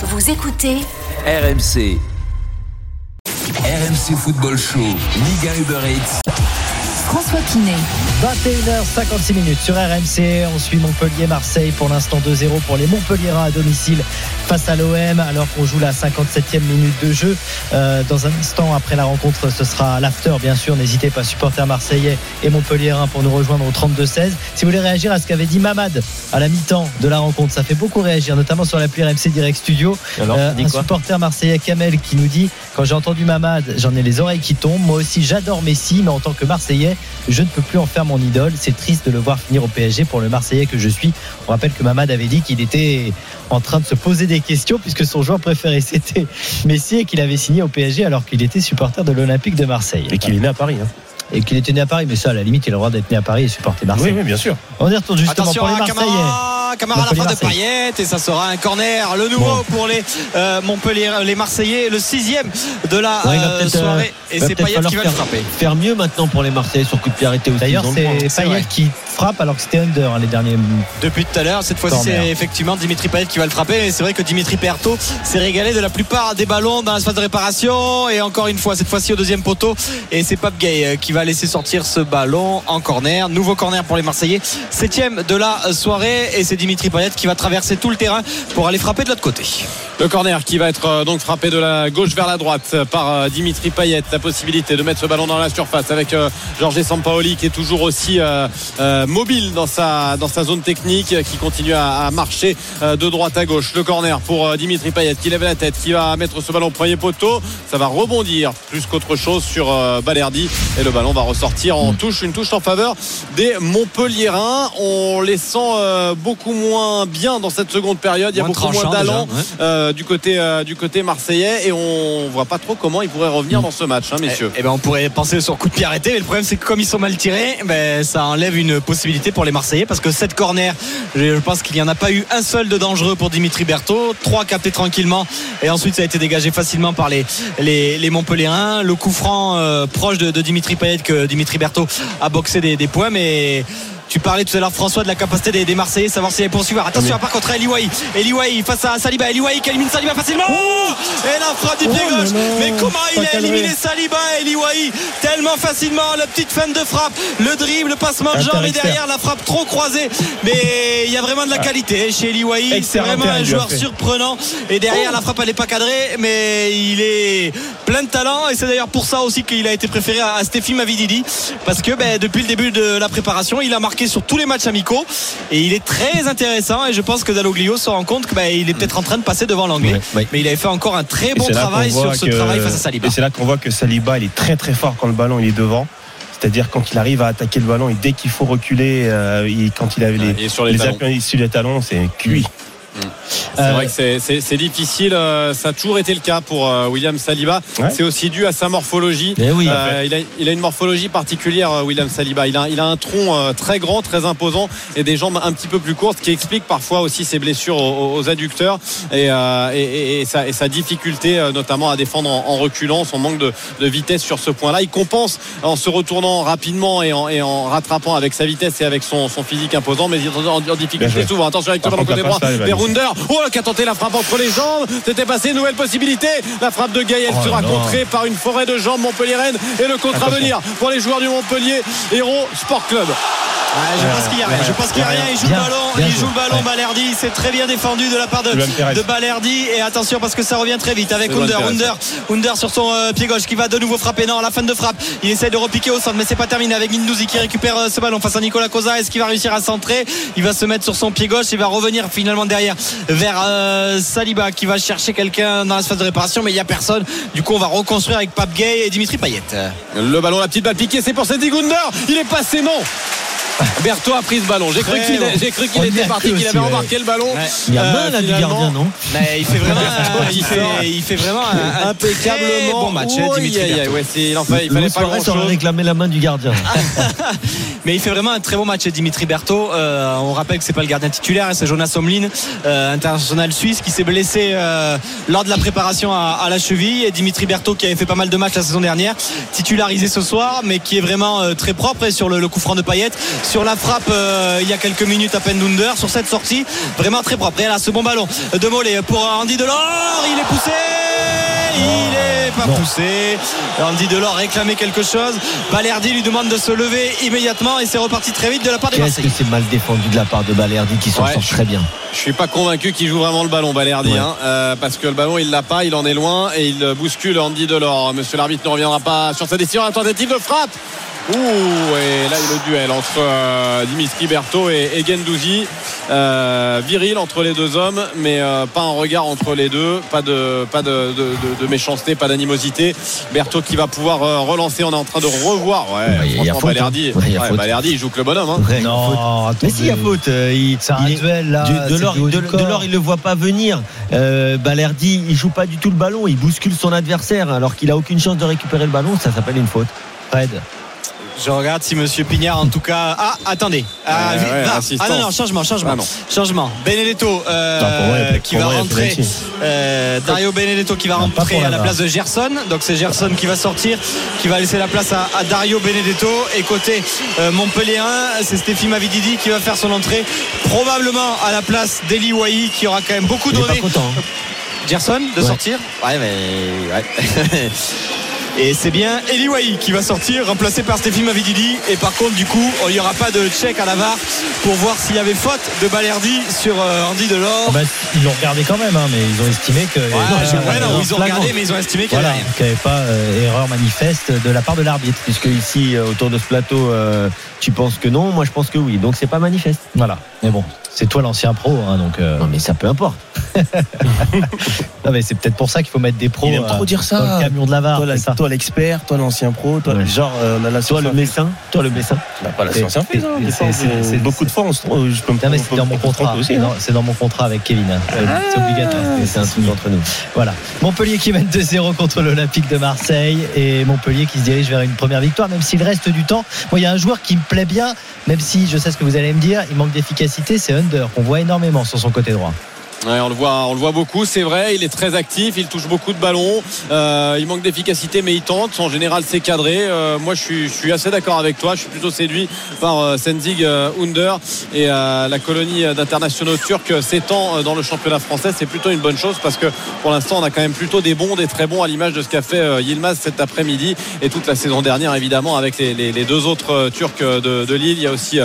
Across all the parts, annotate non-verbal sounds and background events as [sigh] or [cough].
Vous écoutez RMC. RMC Football Show, Liga Uber Eats. François Pinet. 21h56 minutes sur RMC. On suit Montpellier-Marseille pour l'instant 2-0 pour les Montpelliérains à domicile face à l'OM alors qu'on joue la 57e minute de jeu. Euh, dans un instant après la rencontre, ce sera l'after bien sûr. N'hésitez pas, supporters marseillais et Montpelliérains pour nous rejoindre au 32-16. Si vous voulez réagir à ce qu'avait dit Mamad à la mi-temps de la rencontre, ça fait beaucoup réagir, notamment sur l'appli RMC Direct Studio. Euh, un supporter marseillais Kamel qui nous dit quand j'ai entendu Mamad, j'en ai les oreilles qui tombent. Moi aussi, j'adore Messi, mais en tant que Marseillais, je ne peux plus en faire mon idole. C'est triste de le voir finir au PSG pour le Marseillais que je suis. On rappelle que Mamad avait dit qu'il était en train de se poser des questions puisque son joueur préféré [laughs] c'était Messi et qu'il avait signé au PSG alors qu'il était supporter de l'Olympique de Marseille. Et qu'il est né à Paris. Hein. Et qu'il était né à Paris, mais ça, à la limite, il a le droit d'être né à Paris et supporter Marseille. Oui, oui, bien sûr. On y retourne justement Attention pour les Marseillais. Camara, Camara la frappe de. Payet et ça sera un corner le nouveau pour les euh, Montpellier les Marseillais le sixième de la Ouais, euh, soirée. euh, et c'est Payet qui va le frapper. Faire mieux maintenant pour les Marseillais sur coup de pied arrêté aussi. D'ailleurs, c'est Payet qui frappe alors que c'était under hein, les derniers. depuis tout à l'heure cette fois-ci c'est effectivement Dimitri Payet qui va le frapper et c'est vrai que Dimitri Perto s'est régalé de la plupart des ballons dans la phase de réparation. Et encore une fois cette fois-ci au deuxième poteau. Et c'est Pape Gay euh, qui va laisser sortir ce ballon en corner. Nouveau corner pour les Marseillais. Septième de la soirée. Et c'est Dimitri Payet qui va traverser tout le terrain pour aller frapper de l'autre côté Le corner qui va être euh, donc frappé de la gauche vers la droite euh, par euh, Dimitri Payet. La possibilité de mettre ce ballon dans la surface avec euh, Jorge Sampaoli qui est toujours aussi euh, euh, mobile dans sa, zone technique, euh, qui continue à, marcher euh, de droite à gauche. Le corner pour euh, Dimitri Payet qui lève la tête, qui va mettre ce ballon au premier poteau. Ça va rebondir plus qu'autre chose sur euh, Balerdi et le ballon va ressortir en touche, une touche en faveur des Montpelliérains. On les sent euh, beaucoup moins bien dans cette seconde période. Il y a Moins beaucoup moins d'allant ouais. euh, du côté euh, du côté marseillais et on voit pas trop comment ils pourraient revenir dans ce match, hein, messieurs. Eh ben on pourrait penser sur coup de pied arrêté, mais le problème c'est que comme ils sont mal tirés, ben ça enlève une possibilité pour les Marseillais parce que cette corner, je je pense qu'il n'y en a pas eu un seul de dangereux pour Dimitri Berthaud, trois captés tranquillement et ensuite ça a été dégagé facilement par les les, les Montpelliérains. Le coup franc euh, proche de, de Dimitri Payet que Dimitri Berthaud a boxé des, des points, mais tu parlais tout à l'heure François de la capacité des, des Marseillais savoir s'il y a poursuivre. Attention par contre Eliwai. Eliwai face à Saliba. Eliwai qui élimine Saliba facilement. Et la frappe du pied Oh là gauche Mais comment il a éliminé Saliba et Eliwai? Tellement facilement la petite fin de frappe. Le dribble le passement de jambe et derrière la frappe trop croisée. Mais il y a vraiment de la qualité chez Eliwai. C'est vraiment un joueur surprenant. Et derrière la frappe elle n'est pas cadrée mais il est plein de talent. Et c'est d'ailleurs pour ça aussi qu'il a été préféré à, à Stéphie Mavididi. Parce que ben, depuis le début de la préparation il a marqué sur tous les matchs amicaux et il est très intéressant et je pense que Dalloglio se rend compte qu'il est peut-être en train de passer devant l'anglais Ouais, ouais. mais il avait fait encore un très bon travail sur ce que- travail face à Saliba Et c'est là qu'on voit que Saliba, il est très très fort quand le ballon il est devant. C'est-à-dire quand il arrive à attaquer le ballon et dès qu'il faut reculer, euh, il- quand il avait les, Il sur les appuis talons, c'est cuit. C'est Euh, vrai que c'est- difficile. euh, Ça a toujours été le cas pour euh, William Saliba. Ouais. C'est aussi dû à sa morphologie. Eh oui. Euh, il, a, il a une morphologie particulière, William Saliba. Il a, il a un tronc très grand, très imposant et des jambes un petit peu plus courtes, ce qui explique parfois aussi ses blessures aux, aux adducteurs et, euh, et- et- et sa, et sa difficulté, notamment à défendre en, en reculant, son manque de, de vitesse sur ce point-là. Il compense en se retournant rapidement et en, et en rattrapant avec sa vitesse et avec son, son physique imposant, mais il est en, en difficulté souvent. Attention avec le côté droit. Runder. Oh, qui a tenté la frappe entre les jambes. C'était passé, nouvelle possibilité. La frappe de Gaël Oh sera contrée par une forêt de jambes Montpellier-Rennes et le contre à venir pour les joueurs du Montpellier Héros Sport Club. Ouais, je pense qu'il y a rien. Je pense qu'il y a rien. Il joue Bien, le ballon. Il joue le ballon. Ouais. Balerdi. C'est très bien défendu de la part de, de Balerdi. Et attention parce que ça revient très vite avec Under. Under. Under sur son euh, pied gauche qui va de nouveau frapper. Non, la fin de frappe. Il essaie de repiquer au centre, mais c'est pas terminé avec Guindouzi qui récupère euh, ce ballon face à Nicolas Cosa. Est-ce qu'il va réussir à centrer? Il va se mettre sur son pied gauche. Il va revenir finalement derrière vers euh, Saliba qui va chercher quelqu'un dans la phase de réparation, mais il y a personne. Du coup, on va reconstruire avec Pape Gay et Dimitri Payet. Le ballon, la petite balle piquée, c'est pour Cedric Gunder. Il est passé, non. Berthaud a pris ce ballon. J'ai cru qu'il bon. j'ai cru qu'il était a parti, cru qu'il avait ouais. embarqué le ballon. Ouais. Il y a Euh, main là du gardien, non Mais il fait vraiment, [laughs] un- il fait, il fait vraiment un, un impeccablement très bon match, hein, Oui, Dimitri ouais, c'est- il en fallait, il fallait Luis pas grand chose. réclamé la main du gardien. [laughs] Mais il fait vraiment un très bon match, Dimitri Berthaud. Euh, on rappelle que c'est pas le gardien titulaire, hein, c'est Jonas Omlin, euh, international suisse, qui s'est blessé euh, lors de la préparation à, à la cheville. Et Dimitri Berthaud, qui avait fait pas mal de matchs la saison dernière, titularisé ce soir, mais qui est vraiment euh, très propre et sur le, le coup franc de Payet. sur la frappe euh, il y a quelques minutes à peine d'Under sur cette sortie vraiment très propre et là ce bon ballon de Mollet pour Andy Delors il est poussé il est pas poussé Andy Delors réclamait quelque chose Balerdi lui demande de se lever immédiatement et c'est reparti très vite de la part des Qu'est-ce Marseillais que c'est mal défendu de la part de Balerdi qui s'en Ouais, sort très bien. Je suis pas convaincu qu'il joue vraiment le ballon, Balerdi, Ouais. hein, euh, parce que le ballon il l'a pas, il en est loin et il bouscule Andy Delors. Monsieur l'arbitre ne reviendra pas sur sa décision. La tentative de frappe. Ouh, et là il y a le duel entre euh, Dimitri Berthaud et, et Gendouzi. Euh, viril entre les deux hommes, mais euh, pas un regard entre les deux, pas de, pas de, de- de- de méchanceté, pas d'animosité. Berthaud qui va pouvoir euh, relancer. On est en train de revoir. Ouais, il y a hein. Balerdi, Ouais, il y a ouais, faute. Balerdi, il joue que le bonhomme. hein. Ouais, il y a faute. Non, Mais s'il y a attendez. faute, euh, il- C'est un il duel là. Du- de-. Delors, il le voit pas venir. Euh, Balerdi, il joue pas du tout le ballon, il bouscule son adversaire alors qu'il a aucune chance de récupérer le ballon. Ça s'appelle une faute. Fred. Je regarde si Monsieur Pignard, en tout cas. Ah, attendez. Ah, ouais, ah, non, non, changement, changement. Ah non. Changement. Benedetto euh, Non, qui va rentrer. Euh, Dario Benedetto qui va Non, rentrer à la place de Gerson. Donc c'est Gerson qui va sortir, qui va laisser la place à, à Dario Benedetto. Et côté euh, Montpellier 1, c'est Stéphie Mavididi qui va faire son entrée. Probablement à la place d'Eli Wahi qui aura quand même beaucoup donné. content. hein. Gerson de Ouais. sortir? Ouais, mais. ouais. [laughs] Et c'est bien Eli Wahi qui va sortir, remplacé par Stéphane Mavididi. Et par contre, du coup, il n'y aura pas de check à la VAR pour voir s'il y avait faute de Balerdi sur euh, Andy Delors. Ah bah, ils l'ont regardé quand même, hein, mais ils ont estimé que. Ouais, ouais, non, ils ont regardé, mais ils ont estimé qu'il Voilà, n'y avait pas euh, erreur manifeste de la part de l'arbitre. Puisque ici, euh, autour de ce plateau, euh, tu penses que non, moi je pense que oui. Donc c'est pas manifeste. Voilà. Mais bon, c'est toi l'ancien pro, hein, donc. euh, Non mais ça peu importe. [laughs] non, mais c'est peut-être pour ça qu'il faut mettre des pros. Il aime euh, trop dire ça. dans le camion de la VAR. Toi, la- c'est ça. toi, l'expert, toi l'ancien pro, toi Ouais. genre euh, la, la Toi le médecin, toi le médecin. Bah, pas la C'est- science infuse, hein, beaucoup de fois on se trompe, je peux me c'est dans on mon contrat. C'est hein. dans- C'est dans mon contrat avec Kevin. hein. C'est obligatoire. C'est un truc entre nous. Voilà. Montpellier qui mène 2-0 contre l'Olympique de Marseille et Montpellier qui se dirige vers une première victoire, même s'il reste du temps. Moi, il y a un joueur qui me plaît bien, même si je sais ce que vous allez me dire, il manque d'efficacité, c'est Qu'on voit énormément sur son côté droit. On le voit, on le voit beaucoup, c'est vrai. Il est très actif, il touche beaucoup de ballons. Euh, il manque d'efficacité, mais il tente. En général, c'est cadré. Euh, moi, je suis, assez d'accord avec toi. Je suis plutôt séduit par euh, Senzig euh, Under et la colonie d'internationaux turcs s'étend dans le championnat français. C'est plutôt une bonne chose parce que pour l'instant, on a quand même plutôt des bons, des très bons à l'image de ce qu'a fait Yilmaz cet après-midi et toute la saison dernière, évidemment, avec les, deux autres Turcs de, de Lille. Il y a aussi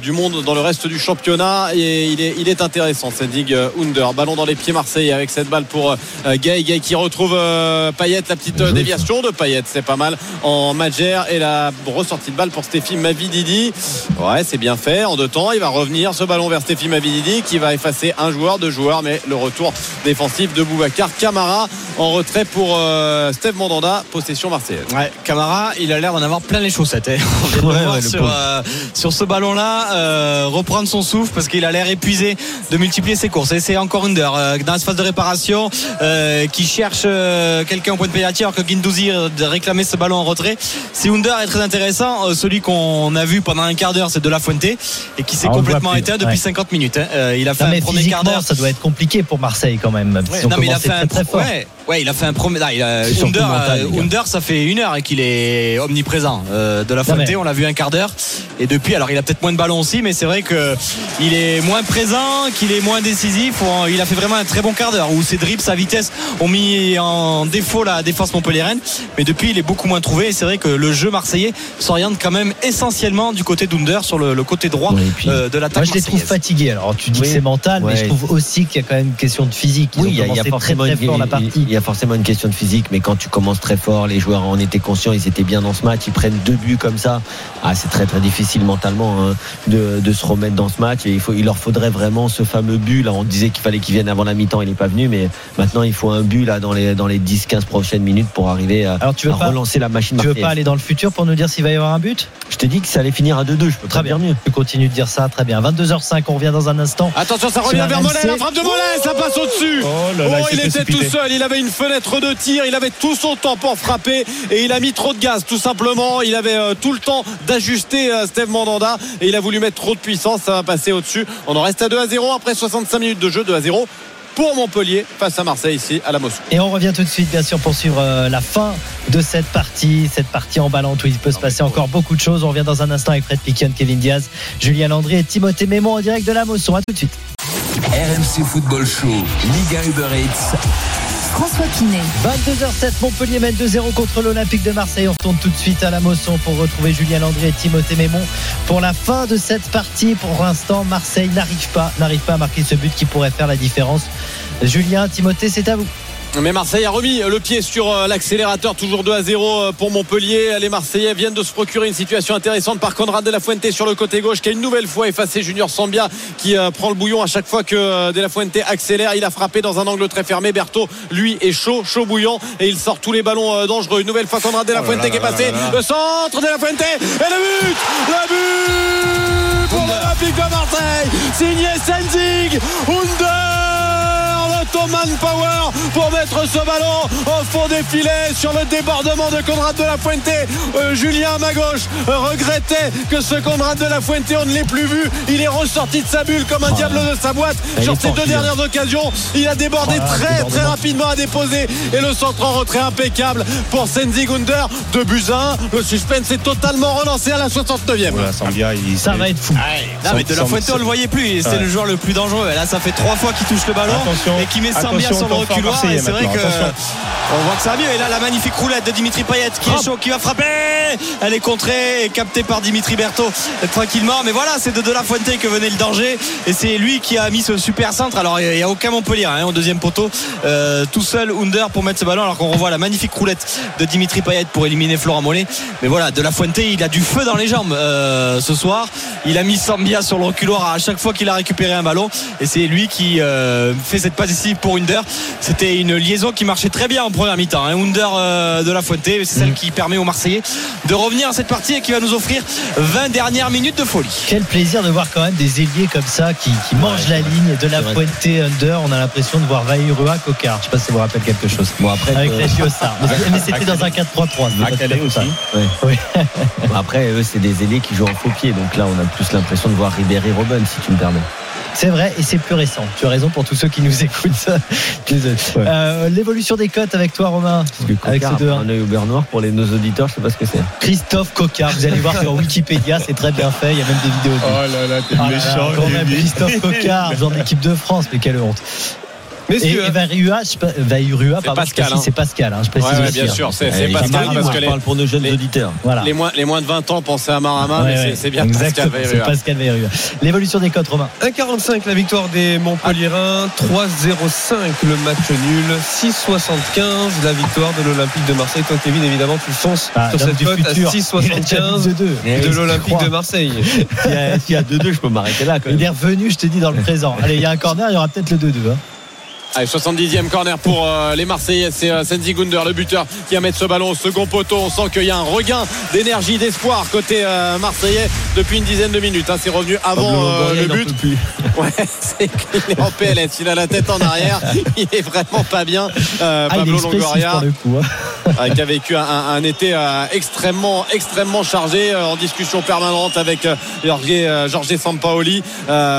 du monde dans le reste du championnat et il est, il est intéressant, Senzig euh, Under. Ballon dans les pieds marseillais avec cette balle pour euh, Gay. Gay qui retrouve euh, Payet, la petite déviation de Payet, c'est pas mal en Madjer et la ressortie de balle pour Stéphie Mavididi. Ouais, c'est bien fait en deux temps. Il va revenir ce ballon vers Stéphie Mavididi qui va effacer un joueur, deux joueurs, mais le retour défensif de Boubacar Camara en retrait pour euh, Steve Mandanda, possession marseillaise. Ouais, Camara, il a l'air d'en avoir plein les chaussettes. hein. On Ouais, ouais, sur, euh, ce ballon-là, euh, reprendre son souffle parce qu'il a l'air épuisé de multiplier ses courses. Et c'est encore Under euh, dans la phase de réparation euh, qui cherche euh, quelqu'un au point de pénalty alors que Guindouzi de réclamer ce ballon en retrait. Si Under est très intéressant, celui qu'on a vu pendant un quart d'heure, c'est De La Fuente et qui s'est Ah, complètement éteint depuis ouais. 50 minutes. hein. Il a fait Non, un premier quart d'heure. ça doit être compliqué pour Marseille quand même. Ouais, non, mais il a fait un très, très fort. Ouais, ouais, il a fait un premier. là, il a- Under, mental, euh. Under, ça fait une heure et qu'il est omniprésent. Euh, de la mais- on l'a vu un quart d'heure. Et depuis, alors il a peut-être moins de ballons aussi, mais c'est vrai que il est moins présent, qu'il est moins décisif. Il a fait vraiment un très bon quart d'heure où ses dribbles, sa vitesse ont mis en défaut la défense montpelliéraine. Mais depuis, il est beaucoup moins trouvé. Et c'est vrai que le jeu marseillais s'oriente quand même essentiellement du côté d'Under sur le, le côté droit puis- euh, de l'attaque. Moi, je les trouve fatigués. Alors, tu dis Oui. que c'est mental, mais je trouve aussi qu'il y a quand même une question de physique. Ils Oui, il y, a- y a très, très fort une, la partie. Y a forcément une question de physique, mais quand tu commences très fort, les joueurs en étaient conscients, ils étaient bien dans ce match, ils prennent deux buts comme ça. Ah, c'est très très difficile mentalement hein, de, de se remettre dans ce match. Et il, faut, il leur faudrait vraiment ce fameux but. Là, on disait qu'il fallait qu'il vienne avant la mi-temps, il n'est pas venu, mais maintenant il faut un but là dans les dans les 10-15 prochaines minutes pour arriver à, Alors, tu veux à pas, relancer la machine. tu veux pas aller dans le futur pour nous dire s'il va y avoir un but? Je te dis que ça allait finir à 2-2. Je peux Très bien. mieux. Tu continues de dire ça, très bien. 22h05, on revient dans un instant. Attention, ça revient vers Mollet, la frappe de Mollet, ça passe au-dessus. Oh là là, Oh, il il était précipité. tout seul, il avait une fenêtre de tir, il avait tout son temps pour frapper et il a mis trop de gaz tout simplement. Il avait euh, tout le temps d'ajuster euh, Steve Mandanda et il a voulu mettre trop de puissance, ça va passer au-dessus. On en reste à 2 à 0 après 65 minutes de jeu, 2 à 0 pour Montpellier face à Marseille ici à la Moscou. Et on revient tout de suite, bien sûr, pour suivre euh, la fin de cette partie, cette partie emballante où il peut se passer encore beaucoup de choses. On revient dans un instant avec Fred Piquion, Kevin Diaz, Julien Landry et Timothée Mémon en direct de la Mosson. À tout de suite. RMC Football Show, Liga Uber Eats. François Pinet. 22h07, Montpellier mène 2-0 contre l'Olympique de Marseille. On retourne tout de suite à la Mosson pour retrouver Julien Landry et Timothée Mémon pour la fin de cette partie. Pour l'instant, Marseille n'arrive pas, n'arrive pas à marquer ce but qui pourrait faire la différence. Julien, Timothée, c'est à vous. Mais Marseille a remis le pied sur euh, l'accélérateur, toujours 2 à 0 euh, pour Montpellier. Les Marseillais viennent de se procurer une situation intéressante par Conrad de la Fuente sur le côté gauche qui a une nouvelle fois effacé Junior Sambia qui euh, prend le bouillon à chaque fois que de la Fuente accélère. Il a frappé dans un angle très fermé. Berthaud, lui, est chaud, chaud bouillant et il sort tous les ballons dangereux. Une nouvelle fois Conrad de la Fuente qui est passé. Le centre de la Fuente et le but Le but pour l'Olympique de Marseille signé Senzig Under Ottoman Power pour mettre ce ballon au fond des filets sur le débordement de Conrad de la Fuente. Euh, Julien à ma gauche euh, regrettait que ce Conrad de la Fuente, on ne l'ait plus vu. Il est ressorti de sa bulle comme un diable de sa boîte sur fort, deux dernières occasions. Il a débordé Ah, très très rapidement à déposer et le centre en retrait impeccable pour Senzi Gunder. De buts à. Le suspense est totalement relancé à la 69e. Voilà, Sambia, il Ça va être fou. Non, mais de la Fuente, on le voyait plus. Ouais. le joueur le plus dangereux. Et là, ça fait trois fois qu'il touche le ballon Attention. et qu'il met Sambia sur le reculoir. Et c'est vrai que attention. on voit que ça va mieux. Et là, la magnifique roulette de Dimitri Payet qui est chaud, qui va frapper. Elle est contrée et captée par Dimitri Berthaud tranquillement. Mais voilà, c'est de De La Fuente que venait le danger. Et c'est lui qui a mis ce super centre. Alors, il n'y a aucun Montpellier hein, au deuxième poteau. Euh, tout seul, Under pour mettre ce ballon. Alors qu'on revoit la magnifique roulette de Dimitri Payet pour éliminer Florent Mollet. Mais voilà, De La Fuente, il a du feu dans les jambes euh, ce soir. Il a mis Sambia sur le reculoir à chaque fois qu'il a récupéré un ballon. Et c'est lui qui euh, fait cette passe pour Under. C'était une liaison qui marchait très bien en première mi-temps. hein. Under euh, de La Fuente, c'est celle qui permet aux Marseillais de revenir à cette partie et qui va nous offrir 20 dernières minutes de folie. Quel plaisir de voir quand même des ailiers comme ça qui, qui mangent la ligne de la. Fuente Under. On a l'impression de voir Vairua Cocard. Je sais pas si ça vous rappelle quelque chose. Bon, après, Avec euh, la Giostar. Mais, c'était dans un 4-3-3. À Calais aussi. ouais. Oui. Bon, Après, eux, c'est des ailiers qui jouent en faux pied. Donc là, on a plus l'impression de voir Ribéry Robben, si tu me permets. C'est vrai et c'est plus récent. Tu as raison pour tous ceux qui nous [laughs] écoutent. Désolé. Euh, L'évolution des cotes avec toi, Romain. Parce que Avec Cocard ce 2-1. a un œil au beurre noir pour les, nos auditeurs, je sais pas ce que c'est. Christophe Cocard. Vous allez voir sur Wikipédia, c'est très bien fait. Il y a même des vidéos. Oh là là, t'es Ah là là, quand même, Christophe Cocard, [laughs] joueur de l'équipe de France, mais quelle honte. Messieurs, et Vairua, je Pascal, précise, hein. c'est Pascal, hein, je précise Ouais, ouais, aussi, bien hein. sûr, c'est Eh, c'est Pascal parce moi, que je les, parle pour nos jeunes les- auditeurs. Voilà. les moins, les moins de 20 ans pensaient à Marama, Ouais, mais ouais. c'est- c'est bien Exactement, Pascal c'est Vairua. Pascal Vairua. L'évolution des cotes, Romain. 1,45 la victoire des Montpellierins, 3,05 le match nul, 6,75 la victoire de l'Olympique de Marseille. Toi, Kevin, évidemment, tu fonces Ah, sur cette cote à futur. Il a déjà 6,75 mis 2-2. Eh de oui, l'Olympique de Marseille. [laughs] S'il y a- s'il y a 2-2, je peux m'arrêter là. Quand même. Il est revenu, je te dis, dans le [laughs] présent. Allez, il y a un corner, il y aura peut-être le 2-2. Hein. Allez, 70e corner pour euh, les Marseillais. C'est euh, Senzi Gunder, le buteur, qui va mettre ce ballon au second poteau. On sent qu'il y a un regain d'énergie, d'espoir côté euh, Marseillais depuis une dizaine de minutes. hein. C'est revenu avant euh, le but. [laughs] Ouais, c'est qu'il est en PLS. Il a la tête en arrière. Il est vraiment pas bien. Ah, Pablo Longoria. coup. hein. qui a vécu un, un- un été extrêmement extrêmement chargé en discussion permanente avec Jorge, Jorge Sampaoli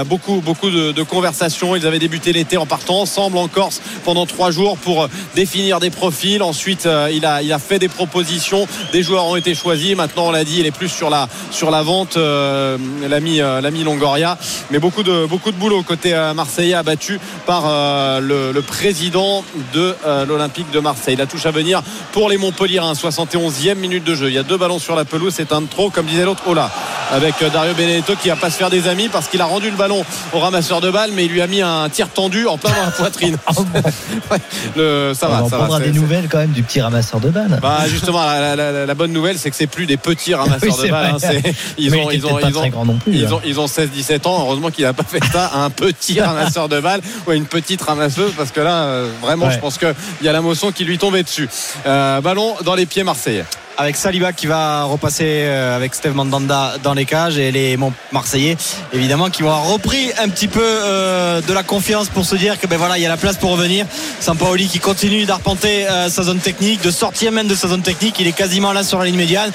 beaucoup beaucoup de, de conversations ils avaient débuté l'été en partant ensemble en Corse pendant trois jours pour euh, définir des profils. Ensuite euh, il a il a fait des propositions. Des joueurs ont été choisis. Maintenant on l'a dit il est plus sur la sur la vente euh, l'ami Longoria. Mais beaucoup de beaucoup de boulot côté marseillais abattu par le, le président de l'Olympique de Marseille. La touche à venir pour les Montpellierins 71e minute de jeu. Il y a deux ballons sur la pelouse. C'est un de trop comme disait l'autre oh là avec euh, Dario Benedetto qui va pas se faire des amis parce qu'il a rendu le ballon au ramasseur de balles mais il lui a mis un tir tendu en plein dans la poitrine [laughs] [laughs] Ouais, le, ça On va en ça va prendra c'est- des nouvelles quand même du petit ramasseur de balles. bah justement la, la- la- la bonne nouvelle c'est que c'est plus des petits ramasseurs Oui, de balles hein, [laughs] ils Mais ont il ils ont ils ont très grand non plus, ils hein. ont, ils ont 16-17 ans. Heureusement qu'il n'a pas fait ça à un petit ramasseur de balles ou à une petite ramasseuse parce que là, euh, vraiment, Ouais. je pense qu'il y a la motion qui lui tombait dessus. Euh, ballon dans les pieds marseillais. Avec Saliba qui va repasser euh, avec Steve Mandanda dans les cages et les Marseillais évidemment qui vont avoir repris un petit peu euh, de la confiance pour se dire que ben voilà il y a la place pour revenir Sampaoli qui continue d'arpenter euh, sa zone technique, de sortir même de sa zone technique. Il est quasiment là sur la ligne médiane.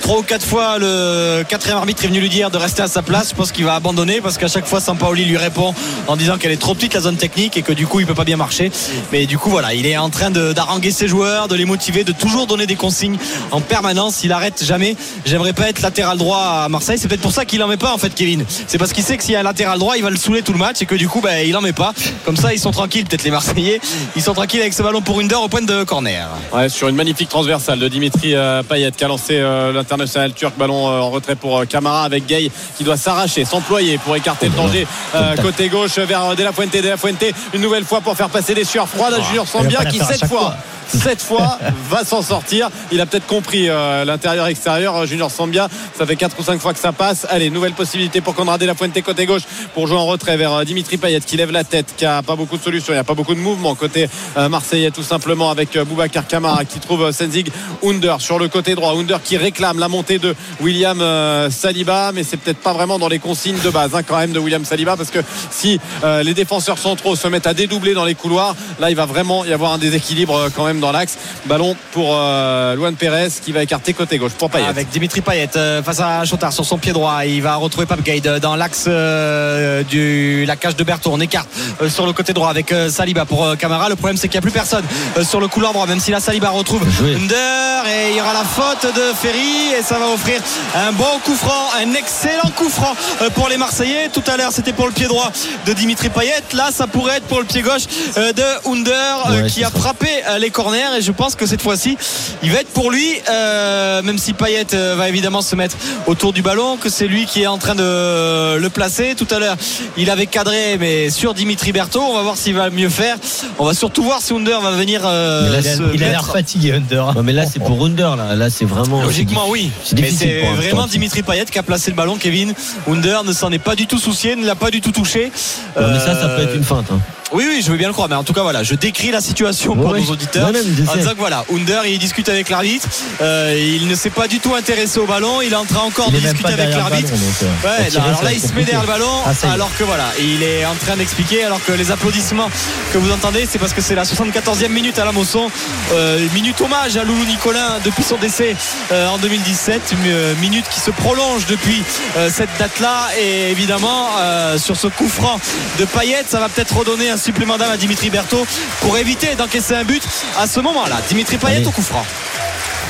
Trois ou quatre fois, le quatrième arbitre est venu lui dire de rester à sa place. Je pense qu'il va abandonner parce qu'à chaque fois, Sampaoli lui répond en disant qu'elle est trop petite la zone technique et que du coup, il peut pas bien marcher. Mais du coup, voilà, il est en train d'haranguer ses joueurs, de les motiver, de toujours donner des consignes en permanence. Il arrête jamais. J'aimerais pas être latéral droit à Marseille. C'est peut-être pour ça qu'il en met pas en fait, Kevin. C'est parce qu'il sait que s'il y a un latéral droit, il va le saouler tout le match et que du coup, bah, il en met pas. Comme ça, ils sont tranquilles, peut-être les Marseillais. Ils sont tranquilles avec ce ballon pour une au point de corner. Ouais, sur une magnifique transversale de Dimitri euh, Payet qui a lancé euh, l'international turc ballon euh, en retrait pour euh, Camara avec Gay qui doit s'arracher, s'employer pour écarter le danger euh, côté gauche vers De La Fuente, De La Fuente une nouvelle fois pour faire passer les sueurs froides à Junior pas la qui cette fois. Cette fois va s'en sortir. Il a peut-être compris euh, l'intérieur extérieur euh, Junior Sambia. Ça fait 4 ou 5 fois que ça passe. Allez, nouvelle possibilité pour Conrad De La Fuente côté gauche pour jouer en retrait vers euh, Dimitri Payet qui lève la tête, qui a pas beaucoup de solutions, il n'y a pas beaucoup de mouvement côté marseillais tout simplement avec Boubacar Kamara qui trouve Senzig Under sur le côté droit. Under qui réclame la montée de William Saliba, mais c'est peut-être pas vraiment dans les consignes de base hein, quand même de William Saliba parce que si les défenseurs centraux se mettent à dédoubler dans les couloirs, là il va vraiment y avoir un déséquilibre quand même dans l'axe. Ballon pour euh, Luan Pérez qui va écarter côté gauche pour Payet. Avec Dimitri Payet euh, face à Chotard sur son pied droit. Il va retrouver Pape Gaïd dans l'axe euh, du la cage de Berthaud. On écarte euh, sur le côté droit avec euh, Saliba pour euh, Camara. Le problème c'est qu'il n'y a plus personne euh, sur le couloir droit, même si la Saliba retrouve. Under et il y aura la faute de Ferry et ça va offrir un bon coup franc, un excellent coup franc euh, pour les Marseillais. Tout à l'heure c'était pour le pied droit de Dimitri Payet. Là ça pourrait être pour le pied gauche euh, de Under euh, Ouais, qui a ça. frappé euh, les et je pense que cette fois-ci il va être pour lui euh, même si Payet euh, va évidemment se mettre autour du ballon que c'est lui qui est en train de le placer tout à l'heure il avait cadré mais sur Dimitri Berthaud on va voir s'il va mieux faire on va surtout voir si Under va venir euh, là, Il a, se il a l'air fatigué, Under. Ouais, mais là, c'est pour Under. Là, là c'est vraiment. Logiquement oui, c'est mais difficile c'est vraiment. Dimitri Payet qui a placé le ballon. Kevin Under ne s'en est pas du tout soucié, ne l'a pas du tout touché. Ouais, mais ça, ça peut Euh, être une feinte. hein. Oui, oui, je veux bien le croire, mais en tout cas, voilà, je décris la situation pour Ouais, nos auditeurs. En disant que voilà, Under, il discute avec l'arbitre. Euh, il ne s'est pas du tout intéressé au ballon. Il est en train encore de discuter avec l'arbitre. euh, Ouais, alors là, il se met derrière le ballon, Ah, alors que voilà, il est en train d'expliquer, alors que les applaudissements que vous entendez, c'est parce que c'est la 74e minute à la Mosson, euh, minute hommage à Loulou Nicolin depuis son décès euh, en 2017, une minute qui se prolonge depuis cette date-là, et évidemment sur ce coup franc de Payet, ça va peut-être redonner un supplément d'âme à Dimitri Berthaud pour éviter d'encaisser un but à ce moment-là. Dimitri Payet Allez. au coup franc.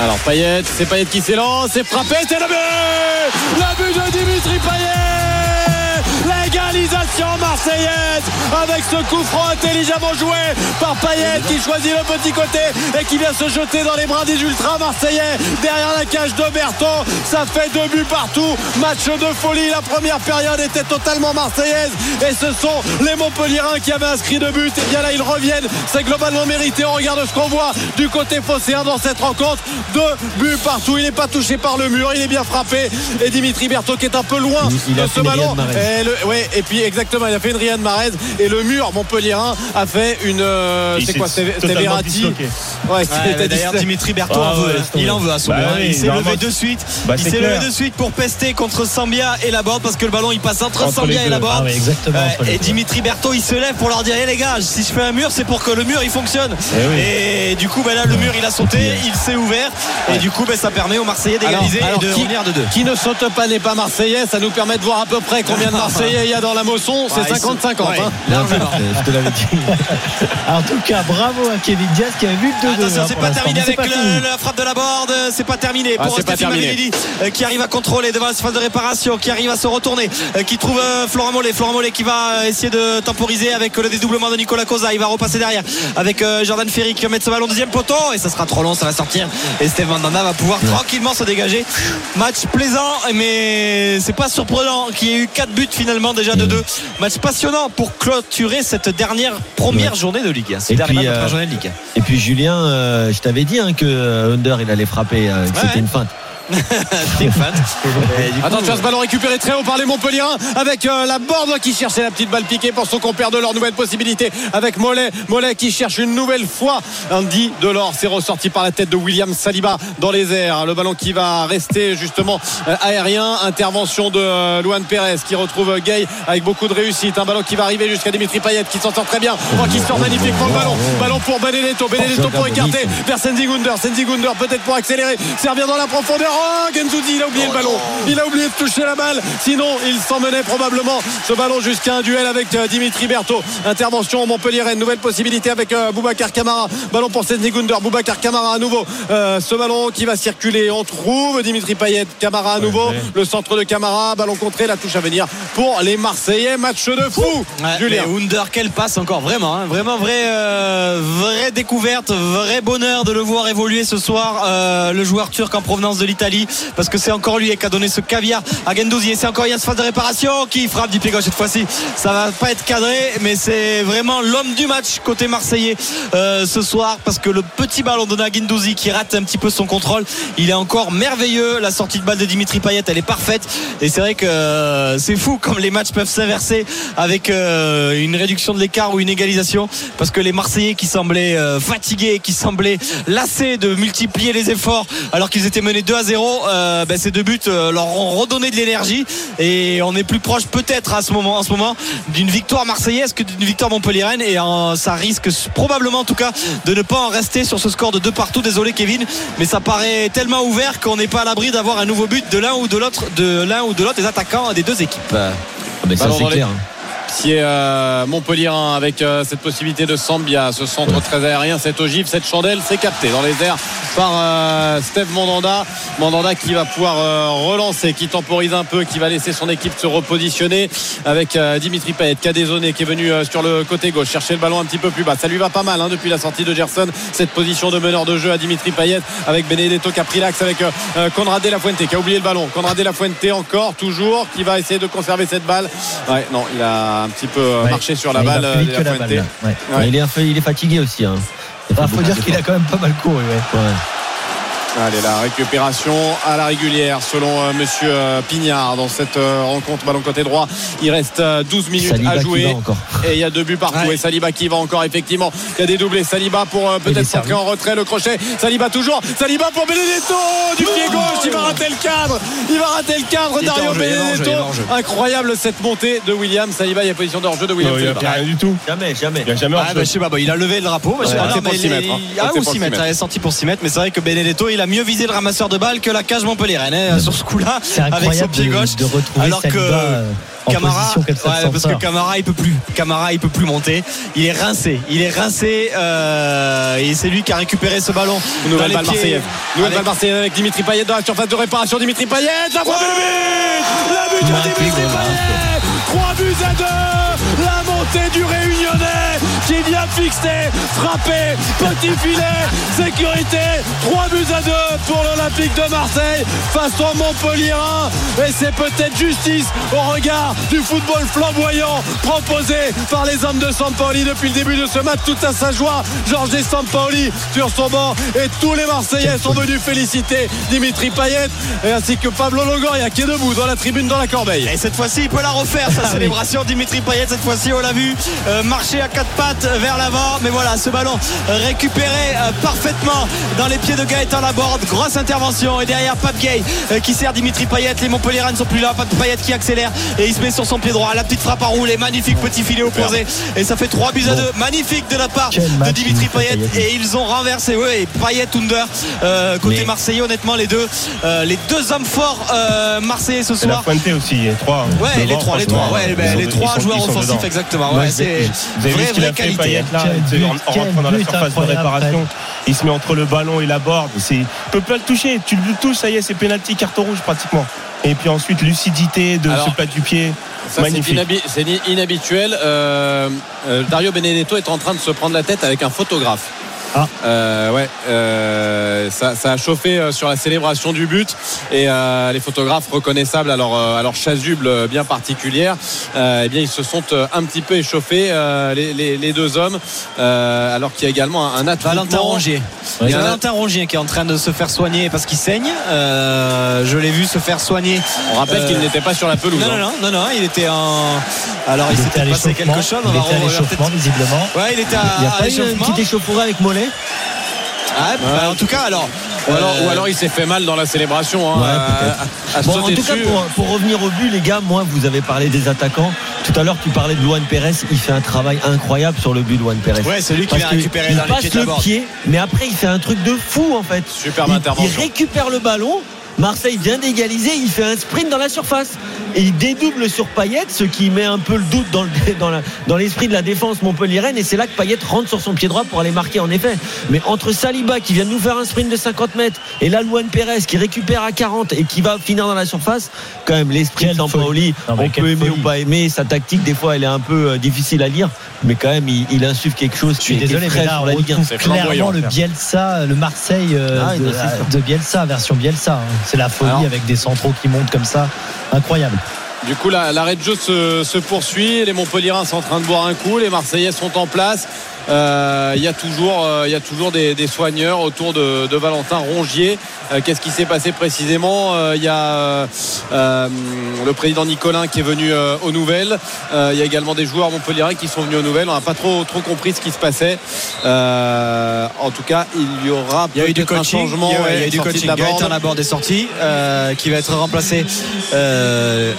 Alors Payet, c'est Payet qui s'élance, c'est frappé, c'est le but Le but de Dimitri Payet L'égalisation marseillaise avec ce coup franc intelligemment joué par Payet qui choisit le petit côté et qui vient se jeter dans les bras des ultras marseillais derrière la cage de Berton. Ça fait deux buts partout. Match de folie. La première période était totalement marseillaise et ce sont les Montpellierins qui avaient inscrit deux buts. Et bien là, ils reviennent. C'est globalement mérité. On regarde ce qu'on voit du côté phocéen dans cette rencontre. Deux buts partout. Il n'est pas touché par le mur. Il est bien frappé. Et Dimitri Berthaud qui est un peu loin Il- il de ce ballon. Riyad Mahrez. Et, le- ouais, et puis exactement, il a fait une Riyad Mahrez. Et le mur Montpellierin a fait une. euh, c'est s'est quoi C'était Verratti. Ouais, Ouais, [laughs] D'ailleurs. Dimitri Berthaud Ah en veut. ouais, il en veut à son Bah oui, Il s'est normalement, levé de suite. Bah, il s'est levé de suite pour pester contre Sambia et Laborde parce que le ballon il passe entre, Entre Sambia et deux. Laborde. Ah ouais, exactement, et. Dimitri Berthaud il se lève pour leur dire Eh, les gars, si je fais un mur, c'est pour que le mur il fonctionne. Eh oui. Et du coup, ben là, le mur il a sauté, il s'est ouvert. Et du coup, ben, ça permet aux Marseillais d'égaliser et de qui- revenir de deux. Qui ne saute pas n'est pas marseillais. Ça nous permet de voir à peu près combien de [laughs] Marseillais dans la Mosson. C'est Ouais, ils 50-50. sont- hein. ouais, largement. Je te l'avais dit. [laughs] En tout cas, bravo à Kevin Diaz qui a vu le 2-2. Attention, hein, c'est pas terminé avec pas le- fini. la frappe de la borde. C'est pas terminé Ah, pour euh, qui arrive à contrôler devant la phase de réparation, qui arrive à se retourner, euh, qui trouve euh, Florent Mollet. Florent Mollet qui va essayer de temporiser avec le dédoublement de Nicolas Cosa. Il va repasser derrière avec Jordan Ferry qui va mettre ce ballon deuxième poteau et ça sera trop long, ça va sortir. Et Steve Mandanda va pouvoir tranquillement se dégager. Match plaisant, mais c'est pas surprenant qu'il y ait eu 4 buts finalement déjà de 2. Match passionnant pour clôturer cette dernière première Ouais. journée de Ligue. euh, première journée de Ligue. Et puis Julien, euh, je t'avais dit hein, que euh, Under il allait frapper, que Ouais, c'était une feinte. [laughs] Attention, ce ballon récupéré très haut par les Montpellierins avec euh, la borde qui cherchait la petite balle piquée pour son compère de leur nouvelle possibilité avec Mollet. Mollet qui cherche une nouvelle fois Andy Delors. C'est ressorti par la tête de William Saliba dans les airs. Le ballon qui va rester justement euh, aérien. Intervention de euh, Luan Perez qui retrouve Gay avec beaucoup de réussite. Un ballon qui va arriver jusqu'à Dimitri Payet qui s'en sort très bien. Oh, qui sort magnifiquement le ballon. Ballon pour Benedetto. Benedetto pour écarter vers Senzigunder. Senzigunder peut-être pour accélérer. Servir dans la profondeur. Oh, Genzuzi, il a oublié le ballon. Il a oublié de toucher la balle. Sinon, il s'en menait probablement ce ballon jusqu'à un duel avec euh, Dimitri Berthaud. Intervention Montpellier. Nouvelle possibilité avec euh, Boubacar Camara. Ballon pour Senzigunder. Boubacar Camara à nouveau. Euh, ce ballon qui va circuler. On trouve Dimitri Payet. Camara à nouveau. Le centre de Camara. Ballon contré. La touche à venir pour les Marseillais. Match de fou. Ouais, Julien. Under, quelle passe encore, vraiment, hein, vraiment vraie, euh, vraie découverte, vrai bonheur de le voir évoluer ce soir, euh, le joueur turc en provenance de l'Italie, parce que c'est encore lui qui a donné ce caviar à Gendouzi, et c'est encore Yass phase de réparation qui frappe du pied cette fois-ci. Ça va pas être cadré, mais c'est vraiment l'homme du match côté marseillais euh, ce soir, parce que le petit ballon donné à Gendouzi qui rate un petit peu son contrôle, il est encore merveilleux. La sortie de balle de Dimitri Payet, elle est parfaite, et c'est vrai que euh, c'est fou comme les matchs peuvent s'inverser avec euh, une réduction de l'écart ou une égalisation parce que les Marseillais qui semblaient fatigués qui semblaient lassés de multiplier les efforts alors qu'ils étaient menés 2 à 0 euh, ben, ces deux buts euh, leur ont redonné de l'énergie. Et on est plus proche peut-être à ce moment en ce moment d'une victoire marseillaise que d'une victoire montpelliéraine et euh, ça risque probablement en tout cas de ne pas en rester sur ce score de deux partout. Désolé Kevin. Mais ça paraît tellement ouvert qu'on n'est pas à l'abri d'avoir un nouveau but de l'un ou de l'autre de l'un ou de l'autre des attaquants des deux équipes. Ah, mais ça c'est les- Pied euh, Montpellier avec euh, cette possibilité de Sambia, ce centre très aérien, cette ogive, cette chandelle, c'est capté dans les airs par euh, Steve Mandanda. Mandanda qui va pouvoir euh, relancer, qui temporise un peu, qui va laisser son équipe se repositionner avec euh, Dimitri Payet qui a dézonné, qui est venu euh, sur le côté gauche, chercher le ballon un petit peu plus bas. Ça lui va pas mal hein, depuis la sortie de Gerson, cette position de meneur de jeu à Dimitri Payet avec Benedetto qui avec Conrad de la Fuente qui a oublié le ballon. Conrad de la Fuente encore, toujours, qui va essayer de conserver cette balle. Ouais, non, il a un petit peu euh, Ouais. marché sur la balle. La. Ouais. Ouais. Il, est un peu- il est fatigué aussi. Hein. Il a Ah, fait faut dire qu'il a quand même pas mal couru. Allez, la récupération à la régulière selon euh, monsieur euh, Pignard dans cette euh, rencontre ballon côté droit. Il reste euh, 12 minutes Saliba à jouer. Et il y a deux buts partout. Ouais. Et Saliba qui va encore, effectivement. Il y a des doublés. Saliba pour euh, peut-être servi. s'entrer en retrait. Le crochet. Saliba toujours. Saliba pour Benedetto. Du pied gauche. Il va rater le cadre. Il va rater le cadre. Il Dario Benedetto. Incroyable cette montée de William Saliba. Il y a position de hors-jeu de William Non, il n'y a Saliba. rien du tout. Jamais, jamais. Il n'y a jamais Ah, hors-jeu. bah, je sais pas, bah, il a levé le drapeau. Ouais, je sais pas, c'est pour mais s'y il est- mettre, hein. Ah, ou. Il est sorti pour s'y mettre, mais c'est vrai que Benedetto, il a mieux visé le ramasseur de balles que la cage Montpellier hein, sur ce coup-là. C'est Avec son incroyable pied de, gauche. de retrouver Alors que euh, Camara, ouais, parce que. Camara il peut plus. Camara il peut plus monter. Il est rincé. Il est rincé euh, et c'est lui qui a récupéré ce ballon. Nouvelle balle marseillaise. Nouvelle Avec- balle marseillaise avec Dimitri Payet dans la surface de réparation. Dimitri Payet, la frappe le but La but de Dimitri goal, Payet 3 buts à 2 La montée du Réunionnais qui vient fixer, frapper, petit filet, sécurité 3 buts à 2 pour l'Olympique de Marseille face au Montpellier 1 et c'est peut-être justice au regard du football flamboyant proposé par les hommes de Sampaoli depuis le début de ce match. Tout à sa joie Georges Sampaoli sur son banc. Et tous les Marseillais sont venus féliciter Dimitri Payet et ainsi que Pablo Longoria qui est debout dans la tribune dans la corbeille. Et cette fois-ci, il peut la refaire, sa célébration. Dimitri Payet, cette fois-ci, on l'a vu euh, marcher à quatre pattes vers Mais voilà, ce ballon récupéré euh, parfaitement dans les pieds de Gaëtan Laborde. Grosse intervention. Et derrière, Pape Gay euh, qui sert Dimitri Payet. Les Montpellierans ne sont plus là. Pape Payet qui accélère et il se met sur son pied droit. La petite frappe à rouler. Magnifique petit filet opposé. Et ça fait 3 buts à 2. Magnifique de la part de Dimitri Payet. Et ils ont renversé. Oui, Payet, Under. euh, côté Mais- Marseillais, honnêtement, les deux, euh, les deux hommes forts euh, marseillais ce la soir. Aussi, les trois. Ouais, Devant, les trois, les trois, ouais, ben, les trois joueurs offensifs, exactement. Ouais, c'est a fait qualité. Là but, en, rentrant dans la surface de réparation il se met entre le ballon et la c'est il peut pas le toucher. Tu le touches ça y est c'est penalty carton rouge pratiquement. Et puis ensuite lucidité de Alors, ce plat du pied. Ça, magnifique. c'est inhabituel. Euh, euh, Dario Benedetto est en train de se prendre la tête avec un photographe. Ah. Euh, ouais, euh, ça, ça a chauffé euh, sur la célébration du but et euh, les photographes reconnaissables à leur, à leur chasuble bien particulière, euh, eh bien ils se sont un petit peu échauffés euh, les, les- les deux hommes, euh, alors qu'il y a également un, un attroupement. Valentin Rongier. Il y a Valentin Rongier qui est en train de se faire soigner parce qu'il saigne. Euh, je l'ai vu se faire soigner. On rappelle Euh, qu'il n'était pas sur la pelouse. Non, hein. non, non, non, non, il était en. Alors il, Il était à s'était passé l'échauffement. quelque chose. On Il était à l'échauffement, visiblement. Ouais, il était à, Il n'y a à pas eu une petite échauffourée avec Mollet Ah, bah, en tout cas, alors. Ou alors, euh, ou alors il s'est fait mal dans la célébration. Hein, Ouais, à- peut-être. à, à Bon, en tout cas, pour, pour revenir au but, les gars, moi, vous avez parlé des attaquants. Tout à l'heure, tu parlais de Luan Pérez. Il fait un travail incroyable sur le but, Luan Pérez. Ouais, c'est lui qui vient récupérer il dans les passe pieds de la le pied, mais après, il fait un truc de fou, en fait. Superbe il, intervention. il récupère le ballon. Marseille vient d'égaliser, il fait un sprint dans la surface et il dédouble sur Payet, ce qui met un peu le doute dans, le- dans la- dans l'esprit de la défense montpelliéraine et c'est là que Payet rentre sur son pied droit pour aller marquer en effet. Mais entre Saliba qui vient de nous faire un sprint de 50 mètres et là Luan Pérez qui récupère à 40 et qui va finir dans la surface, quand même l'esprit mais on peut aimer folie. ou pas aimer, sa tactique des fois elle est un peu euh, difficile à lire, mais quand même il, il insuffle quelque chose Je suis désolé, mais là, sur on la Ligue 1. retrouve C'est flamboyant, clairement le. Bielsa, le Marseille euh, Ah, de, sûr. de Bielsa, version Bielsa. hein. C'est la folie Alors. avec des centraux qui montent comme ça. Incroyable. Du coup, la- l'arrêt de jeu se, se poursuit. Les Montpellierins sont en train de boire un coup. Les Marseillais sont en place. Euh, Il y a toujours, euh, il y a toujours des, des soigneurs autour de, de Valentin Rongier. Euh, Qu'est-ce qui s'est passé précisément Euh, Il y a le président Nicolin qui est venu aux nouvelles. Il y a également des joueurs montpelliérains qui sont venus aux nouvelles. On n'a pas trop, trop compris ce qui se passait. En tout cas, il y aura Il y a eu du peut-être un coaching. changement. il y a, ouais, il y a eu du coaching. Gaëtan. Laborde est sorti, qui va être remplacé.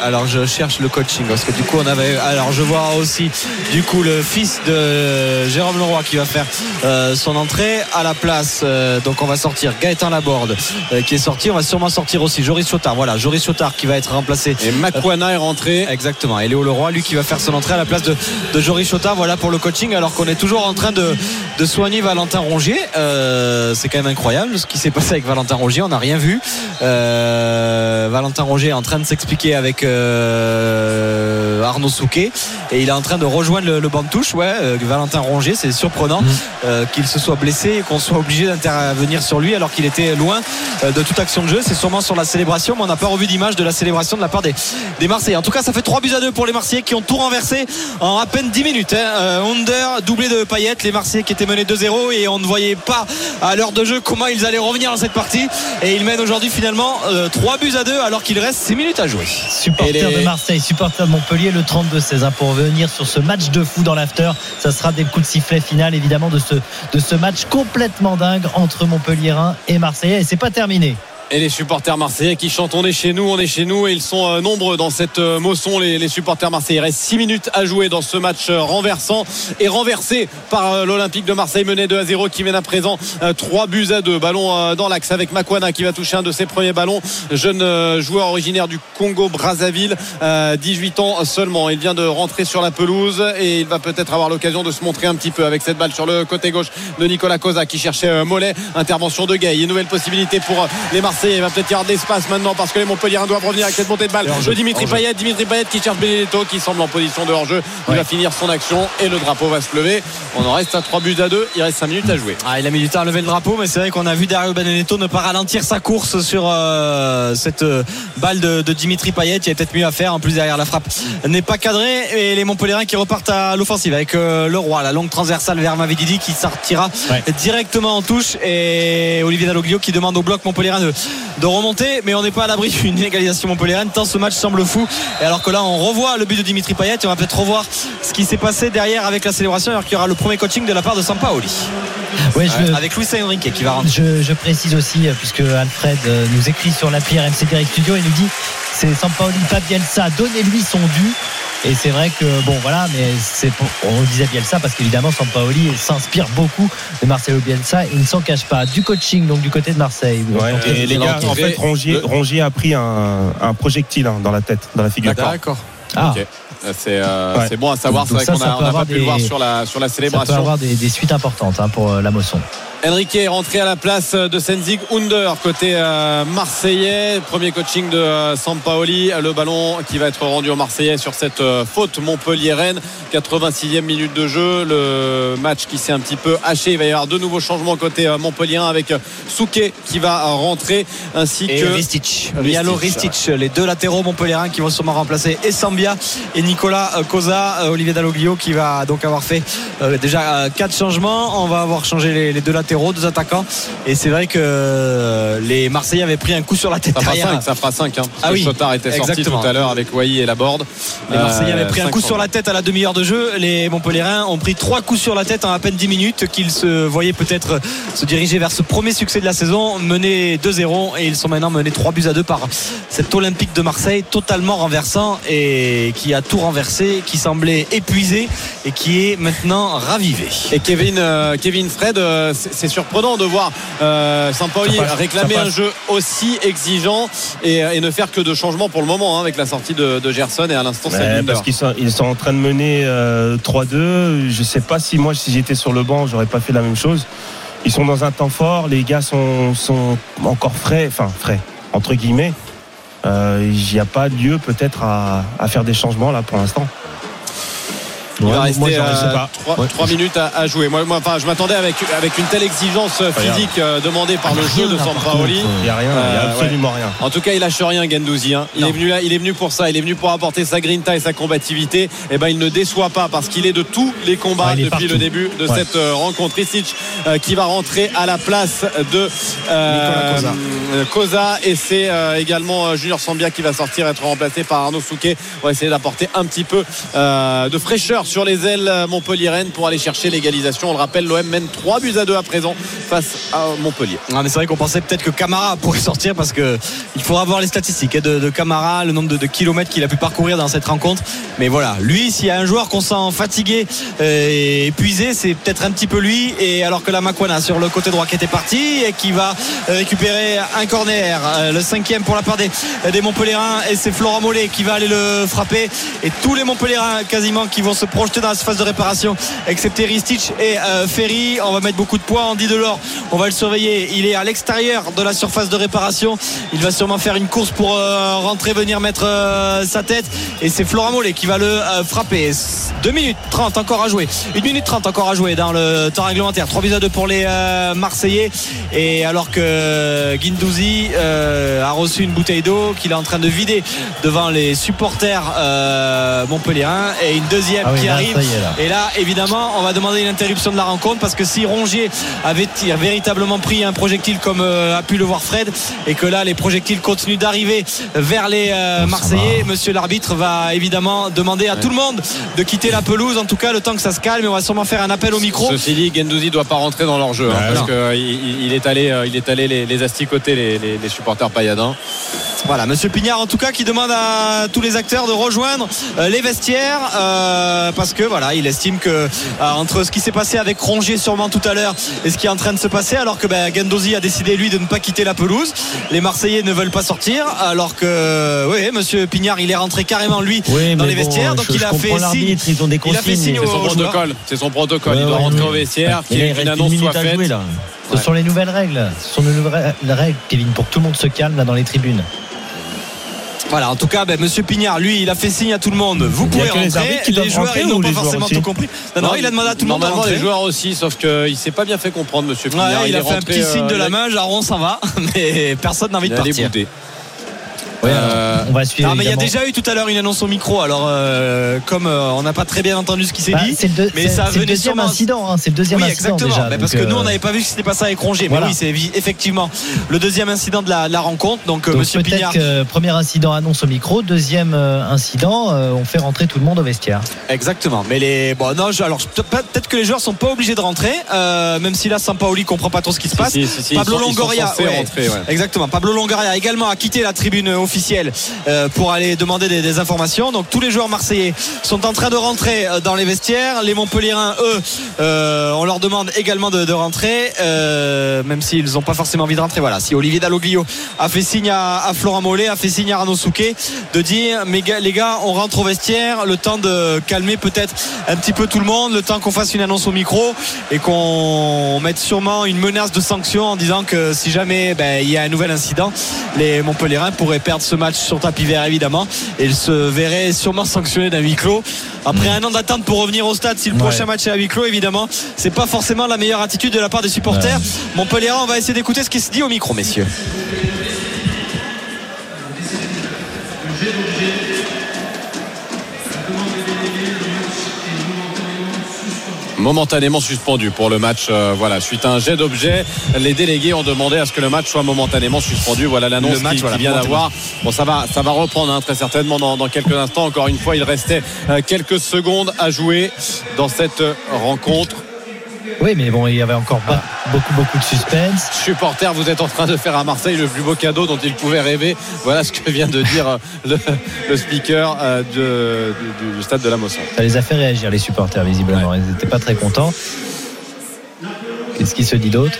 alors je cherche le coaching parce que du coup on avait. Alors je vois aussi du coup le fils de Jérôme Leroy qui va faire euh, son entrée à la place. euh, donc on va sortir Gaëtan Laborde euh, qui est sorti. On va sûrement sortir aussi Joris Chotard. Voilà, Joris Chotard qui va être remplacé. Et Makwana est rentré. Exactement. Et Léo Leroy, lui, qui va faire son entrée à la place de, de Joris Chotard. Voilà pour le coaching, alors qu'on est toujours en train de, de soigner Valentin Rongier. C'est quand même incroyable ce qui s'est passé avec Valentin Rongier. On n'a rien vu. Valentin Rongier est en train de s'expliquer avec Arnaud Souquet. Et il est en train de rejoindre le, le banc de touche. Ouais, Valentin Rongier, c'est surprenant euh, qu'il se soit blessé et qu'on soit obligé d'intervenir sur lui alors qu'il était loin euh, de toute action de jeu. C'est sûrement sur la célébration, mais on n'a pas revu d'image de la célébration de la part des, des Marseillais. En tout cas, ça fait 3 buts à 2 pour les Marseillais qui ont tout renversé en à peine 10 minutes. Hein. Euh, Under, doublé de Payet, les Marseillais qui étaient menés 2-0 et on ne voyait pas à l'heure de jeu comment ils allaient revenir dans cette partie. Et ils mènent aujourd'hui finalement euh, 3 buts à 2 alors qu'il reste 6 minutes à jouer. Supporter les- de Marseille, supporter de Montpellier, le 32-16. hein, pour revenir sur ce match de fou dans l'after, ça sera des coups de sifflet final évidemment de ce, de ce match complètement dingue entre Montpellierin et Marseillais. Et c'est pas terminé. Et les supporters marseillais qui chantent on est chez nous, on est chez nous et ils sont euh, nombreux dans cette euh, moçon les, les supporters marseillais. Il reste 6 minutes à jouer dans ce match euh, renversant et renversé par l'Olympique de Marseille mené 2 à 0 qui mène à présent 3 buts à 2. Ballon dans l'axe avec Makwana qui va toucher un de ses premiers ballons. Jeune joueur originaire du Congo Brazzaville, euh, 18 ans seulement. Il vient de rentrer sur la pelouse et il va peut-être avoir l'occasion de se montrer un petit peu avec cette balle sur le côté gauche de Nicolas Cosa qui cherchait Mollet. Intervention de Gay. Une nouvelle possibilité pour les Marseillais. Il va peut-être y avoir d'espace maintenant parce que les Montpelliérains doivent revenir avec cette montée de balle. De Dimitri Payet. Dimitri Payet qui cherche Benedetto qui semble en position de hors-jeu. Il Ouais. va finir son action et le drapeau va se lever. On en reste à 3 buts à 2. Il reste 5 minutes à jouer. Ah, il a mis du temps à lever le drapeau, mais c'est vrai qu'on a vu Dario Benedetto ne pas ralentir sa course sur euh, cette euh, balle de, de Dimitri Payet. Il y a peut-être mieux à faire. En plus, derrière la frappe n'est pas cadrée. Et les Montpellierins qui repartent à l'offensive avec euh, le roi, la longue transversale vers Mavididi qui sortira Ouais. directement en touche. Et Olivier Dalloglio qui demande au bloc Montpellierin de, de remonter. Mais on n'est pas à l'abri d'une égalisation Montpellieraine tant ce match semble fou. Et alors que là, on revoit le but de Dimitri Payet. Et on va peut-être revoir ce qui s'est passé derrière avec la célébration. Alors qu'il y aura le premier coaching de la part de Sampaoli. Ouais, je, Avec Luis Enrique qui va rentrer. je, je précise aussi, euh, puisque Alfred euh, nous écrit sur l'appli RMC Direct Studio, il nous dit c'est Sampaoli, pas Bielsa, donnez-lui son dû. Et c'est vrai que, bon, voilà, mais c'est pour- on disait Bielsa parce qu'évidemment, Sampaoli s'inspire beaucoup de Marcelo Bielsa et il ne s'en cache pas. Du coaching, donc du côté de Marseille. Ouais, et les gars, en fait, Rongier, Le- Rongier a pris un, un projectile hein, dans la tête, dans la figure. D'accord. Ah, Ok. C'est euh, Ouais. c'est bon à savoir. C'est vrai ça, qu'on n'a pas pu le voir sur la, sur la ça peut célébration. avoir des, des suites importantes hein, pour euh, la moisson. Enrique est rentré à la place de Senzig Under côté euh, marseillais. Premier coaching de euh, Sampaoli. Le ballon qui va être rendu aux Marseillais sur cette euh, faute Montpellier-Rennes. 86e minute de jeu. Le match qui s'est un petit peu haché. Il va y avoir de nouveaux changements côté Montpellier avec Souquet qui va rentrer ainsi Et que Ristic, Mialo Ristic, les deux latéraux montpelliérains qui vont sûrement remplacer Essambia et Nicolas Cosa, Olivier Dalloglio qui va donc avoir fait déjà quatre changements. On va avoir changé les deux latéraux, deux attaquants. Et c'est vrai que euh, les Marseillais avaient pris un coup sur la tête Ça fera derrière. 5, ça fera 5 hein, Ah oui, Chotard était sorti tout à l'heure avec Wai et Laborde. Les Marseillais Euh, avaient pris un coup sur la tête à la demi-heure de jeu. Les Montpelliérains ont pris trois coups sur la tête en à peine 10 minutes. Qu'ils se voyaient peut-être se diriger vers ce premier succès de la saison, menés 2-0 et ils sont maintenant menés 3 buts à 2 par cet Olympique de Marseille totalement renversant et qui a tout renversé, qui semblait épuisé et qui est maintenant ravivé. Et Kevin, euh, Kevin Fred, euh, c'est surprenant de voir euh, passe, réclamer un jeu aussi exigeant et, et ne faire que de changements pour le moment hein, avec la sortie de, de Gerson et à l'instant c'est parce qu'ils sont, ils sont en train de mener euh, 3-2. Je sais pas si moi, si j'étais sur le banc, j'aurais pas fait la même chose. Ils sont dans un temps fort. Les gars sont, sont encore frais, enfin frais entre guillemets. Euh, Il n'y a pas lieu peut-être à, à faire des changements là pour l'instant. Il va rester moi, j'aurais- je sais euh, minutes à, à jouer. Moi, moi, enfin, je m'attendais avec, avec une telle exigence euh, physique euh, demandée par le jeu de Sampaoli. Il n'y a rien, il n'y a absolument rien. En tout cas, il lâche rien, Gendouzi. hein. Il est venu là, il est venu pour ça. Il est venu pour apporter sa grinta et sa combativité. Et ben, il ne déçoit pas parce qu'il est de tous les combats Ah, depuis partout. le début de Ouais. cette rencontre. Risic euh, qui va rentrer à la place de euh, Cosa et c'est euh, également Junior Sambia qui va sortir être remplacé par Arnaud Souquet. On va essayer d'apporter un petit peu de fraîcheur sur les ailes euh, Montpellier-Rennes pour aller chercher l'égalisation. On le rappelle, l'OM mène 3 buts à 2 à présent face à Montpellier. Ah, mais c'est vrai qu'on pensait peut-être que Camara [laughs] pourrait sortir parce que il faudra voir les statistiques hein, de, Camara, le nombre de, kilomètres qu'il a pu parcourir dans cette rencontre. Mais voilà, lui, s'il y a un joueur qu'on sent fatigué euh, et épuisé, c'est peut-être un petit peu lui. Et alors que la Makwana sur le côté droit qui était parti et qui va euh, récupérer un corner, euh, le cinquième pour la part des, des et c'est Florent Mollet qui va aller le frapper et tous les Montpellierins quasiment qui vont se projeter dans la phase de réparation, excepté Ristich et euh, Ferry. On va mettre beaucoup de poids. Andy Delors, on va le surveiller. Il est à l'extérieur de la surface de réparation. Il va sûrement faire une course pour euh, rentrer, venir mettre euh, sa tête. Et c'est Florent Mollet qui va le frapper. 2 minutes 30 encore à jouer. 1 minute 30 encore à jouer dans le temps réglementaire. 3 buts à 2 pour les Marseillais. Et alors que Guindouzi a reçu une bouteille d'eau qu'il est en train de vider devant les supporters montpelliérains. Et une deuxième Ah oui, qui arrive. est, là. Et là, évidemment, on va demander une interruption de la rencontre parce que si Rongier avait véritablement pris un projectile comme euh, a pu le voir Fred et que là, les projectiles continuent d'arriver vers les euh, Marseillais, monsieur l'arbitre va évidemment demander à tout le monde de quitter la pelouse, en tout cas le temps que ça se calme. Et on va sûrement faire un appel au micro. Ceci dit, Gendouzi doit pas rentrer dans leur jeu hein, parce qu'il il est allé, euh, il est allé les, les asticoter les, les- les supporters pailladins. Voilà, Monsieur Pignard, en tout cas, qui demande à tous les acteurs de rejoindre euh, les vestiaires euh, parce que voilà, il estime que euh, entre ce qui s'est passé avec Rongier sûrement tout à l'heure et ce qui est en train de se passer, alors que ben, Gendozi a décidé lui de ne pas quitter la pelouse, les Marseillais ne veulent pas sortir, alors que oui, Monsieur Pignard, il est rentré carrément lui Oui, dans les bon, vestiaires, donc je- il je a fait signe. l'arbitre, ils ont des Il a fait consignes, signe mais- au- C'est son protocole. C'est son protocole. Il doit rentrer au vestiaire, qu'il y ait une annonce soit faite. Ce sont les nouvelles règles. Ce sont les nouvelles règles, Kevin, pour que tout le monde se calme là dans les tribunes. Voilà, en tout cas, ben, Monsieur Pignard, lui, il a fait signe à tout le monde. Vous Il pouvez les rentrer. arbitres qui doivent joueurs, ils n'ont pas les forcément tout compris. Non, non, il a demandé à tout le monde de Normalement, les joueurs aussi, sauf qu'il s'est pas bien fait comprendre, monsieur Ouais, Pignard. il, a fait un petit signe de euh, la il a- main, genre on s'en va, [laughs] mais personne n'a envie Il de partir. Ouais, Euh, on va suivre. Ah mais il y a déjà eu tout à l'heure une annonce au micro. Alors euh, comme euh, on n'a pas très bien entendu ce qui s'est Bah, dit, c'est le, deux- mais c'est- ça c'est le deuxième sûrement- incident. hein, c'est le deuxième oui incident exactement. déjà. Mais parce que nous on n'avait pas vu ce qui s'était passé avec Rongier. voilà. Mais oui c'est effectivement le deuxième incident de la, la rencontre. Donc, donc Monsieur peut-être Pignard. que premier incident annonce au micro, deuxième incident, euh, on fait rentrer tout le monde au vestiaire. Exactement. Mais les bon non je- alors peut-être que les joueurs sont pas obligés de rentrer, euh, même si là Sampaoli comprend pas trop ce qui se passe. Si, si, si, Pablo ils sont- ils sont Longoria, ouais. rentrer, ouais. Exactement. Pablo Longoria également a quitté la tribune officielle euh, pour aller demander des, informations. Donc tous les joueurs marseillais sont en train de rentrer euh, dans les vestiaires. Les Montpellierins, eux, euh, on leur demande également de, rentrer, même s'ils n'ont pas forcément envie de rentrer. Voilà, si Olivier Dalloglio a fait signe à, Florent Mollet, a fait signe à Arnaud Souquet de dire mais les gars, on rentre au vestiaire, le temps de calmer peut-être un petit peu tout le monde, le temps qu'on fasse une annonce au micro et qu'on mette sûrement une menace de sanction en disant que si jamais ben, il y a un nouvel incident, les Montpellierins pourraient perdre ce match sur tapis vert évidemment et ils se verraient sûrement sanctionnés d'un huis clos. Après un an d'attente pour revenir au stade, si le prochain match est à huis clos, évidemment, c'est pas forcément la meilleure attitude de la part des supporters. Montpellierin, on va essayer d'écouter ce qui se dit au micro, messieurs. Momentanément suspendu pour le match. euh, voilà, suite à un jet d'objet, les délégués ont demandé à ce que le match soit momentanément suspendu. Voilà l'annonce qui, qui vient d'avoir. Bon, ça va, ça va reprendre hein, très certainement dans, dans quelques instants. Encore une fois, il restait euh, quelques secondes à jouer dans cette euh, rencontre. Oui, mais bon, il y avait encore pas- beaucoup, beaucoup de suspense. Supporters, vous êtes en train de faire à Marseille le plus beau cadeau dont il pouvait rêver. Voilà ce que vient de dire euh, le, le speaker euh, de- du, du stade de la Mosson. Ça les a fait réagir, les supporters, visiblement. Ils n'étaient pas très contents. Qu'est-ce qui se dit d'autre?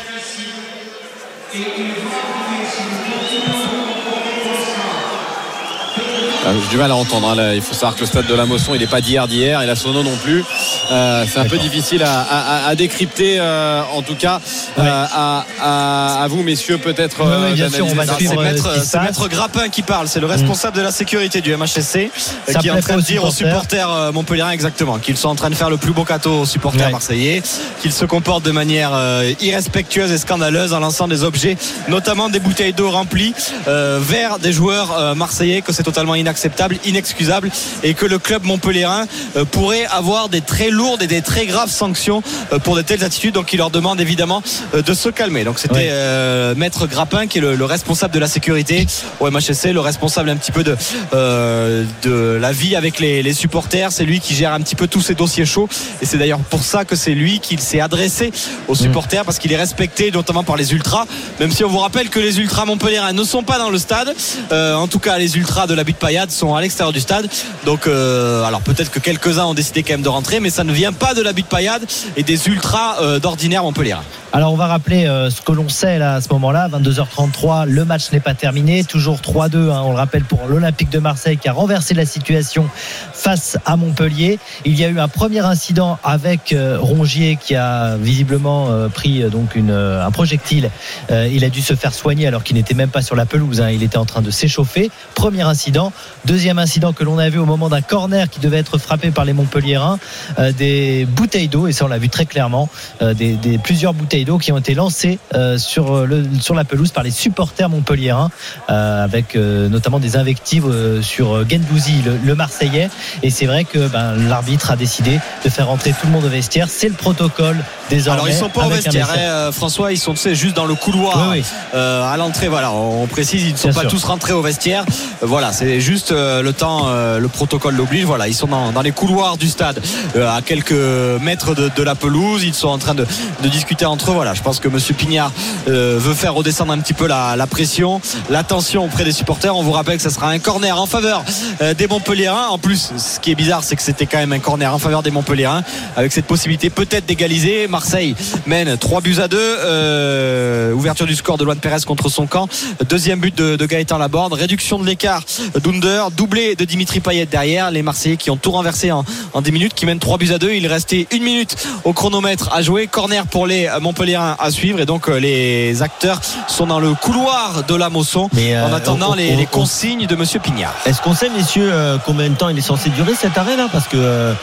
J'ai du mal à entendre. hein, là. Il faut savoir que le stade de la Mosson, il n'est pas d'hier d'hier, et la Sono non plus. Euh, c'est un peu difficile à, à- à décrypter, euh, en tout cas, euh, à, à- à vous, messieurs, peut-être. Ouais, bien sûr, on va C'est maître, maître Grappin qui parle, c'est le responsable de la sécurité du MHSC Ça qui est en train de dire aux supporters. supporters euh, montpelliérains exactement qu'ils sont en train de faire le plus beau cadeau aux supporters Ouais. marseillais, qu'ils se comportent de manière euh, irrespectueuse et scandaleuse en lançant des objets, notamment des bouteilles d'eau remplies euh, vers des joueurs euh, marseillais, que c'est totalement inacceptable, inexcusable et que le club montpelliérain euh, pourrait avoir des très lourdes et des très graves sanctions euh, pour de telles attitudes. Donc il leur demande évidemment euh, de se calmer. Donc c'était Ouais. euh, Maître Grappin qui est le, le responsable de la sécurité au MHSC, le responsable un petit peu de, euh, de la vie avec les, les supporters. C'est lui qui gère un petit peu tous ces dossiers chauds. Et c'est d'ailleurs pour ça que c'est lui qui s'est adressé aux supporters parce qu'il est respecté notamment par les ultras. Même si on vous rappelle que les ultras montpelliérains ne sont pas dans le stade. Euh, en tout cas, les ultras de la butte sont à l'extérieur du stade. Donc, euh, alors peut-être que quelques-uns ont décidé quand même de rentrer, mais ça ne vient pas de la butte paillade et des ultras euh, d'ordinaire montpelliérains. Alors on va rappeler euh, ce que l'on sait là à ce moment-là, 22h33, le match n'est pas terminé, toujours 3-2, hein, on le rappelle pour l'Olympique de Marseille qui a renversé la situation face à Montpellier. Il y a eu un premier incident avec Rongier qui a visiblement pris donc un projectile. Il a dû se faire soigner alors qu'il n'était même pas sur la pelouse, hein, il était en train de s'échauffer. Premier incident. Deuxième incident que l'on a vu au moment d'un corner qui devait être frappé par les Montpelliérains, euh, des bouteilles d'eau, et ça on l'a vu très clairement, euh, des, des- plusieurs bouteilles d'eau qui ont été lancées euh, sur, le, sur la pelouse par les supporters montpelliérains, euh, avec euh, notamment des invectives euh, sur euh, Gendouzi, le, le Marseillais. Et c'est vrai que ben, l'arbitre a décidé de faire rentrer tout le monde au vestiaire. C'est le protocole désormais. Alors ils sont pas au vestiaire, hein, euh, François, ils sont tu sais, juste dans le couloir Oui, oui. euh, à l'entrée. Voilà, on précise, ils ne sont Bien pas sûr. tous rentrés au vestiaire. Euh, voilà, c'est juste le temps, euh, le protocole l'oblige. Voilà, ils sont dans, les couloirs du stade, euh, à quelques mètres de, la pelouse. Ils sont en train de, discuter entre eux. Voilà, je pense que Monsieur Pignard euh, veut faire redescendre un petit peu la, pression, la tension auprès des supporters. On vous rappelle que ça sera un corner en faveur des Montpelliérains. En plus, ce qui est bizarre, c'est que c'était quand même un corner en faveur des Montpelliérains, avec cette possibilité peut-être d'égaliser. Marseille mène 3 buts à 2. Euh, ouverture du score de Luan Pérez contre son camp. Deuxième but de, de Gaëtan Laborde. Réduction de l'écart d'Under. Doublé de Dimitri Payet derrière. Les Marseillais qui ont tout renversé en, en 10 minutes, qui mènent 3 buts à 2. Il restait une minute au chronomètre à jouer. Corner pour les Montpelliérains à suivre. Et donc euh, les acteurs sont dans le couloir de la Mosson Mais, euh, en attendant on- les, on- les on- consignes de Monsieur Pignard. Est-ce qu'on sait, messieurs, euh, combien de temps il est censé durer cet arrêt là Parce que euh,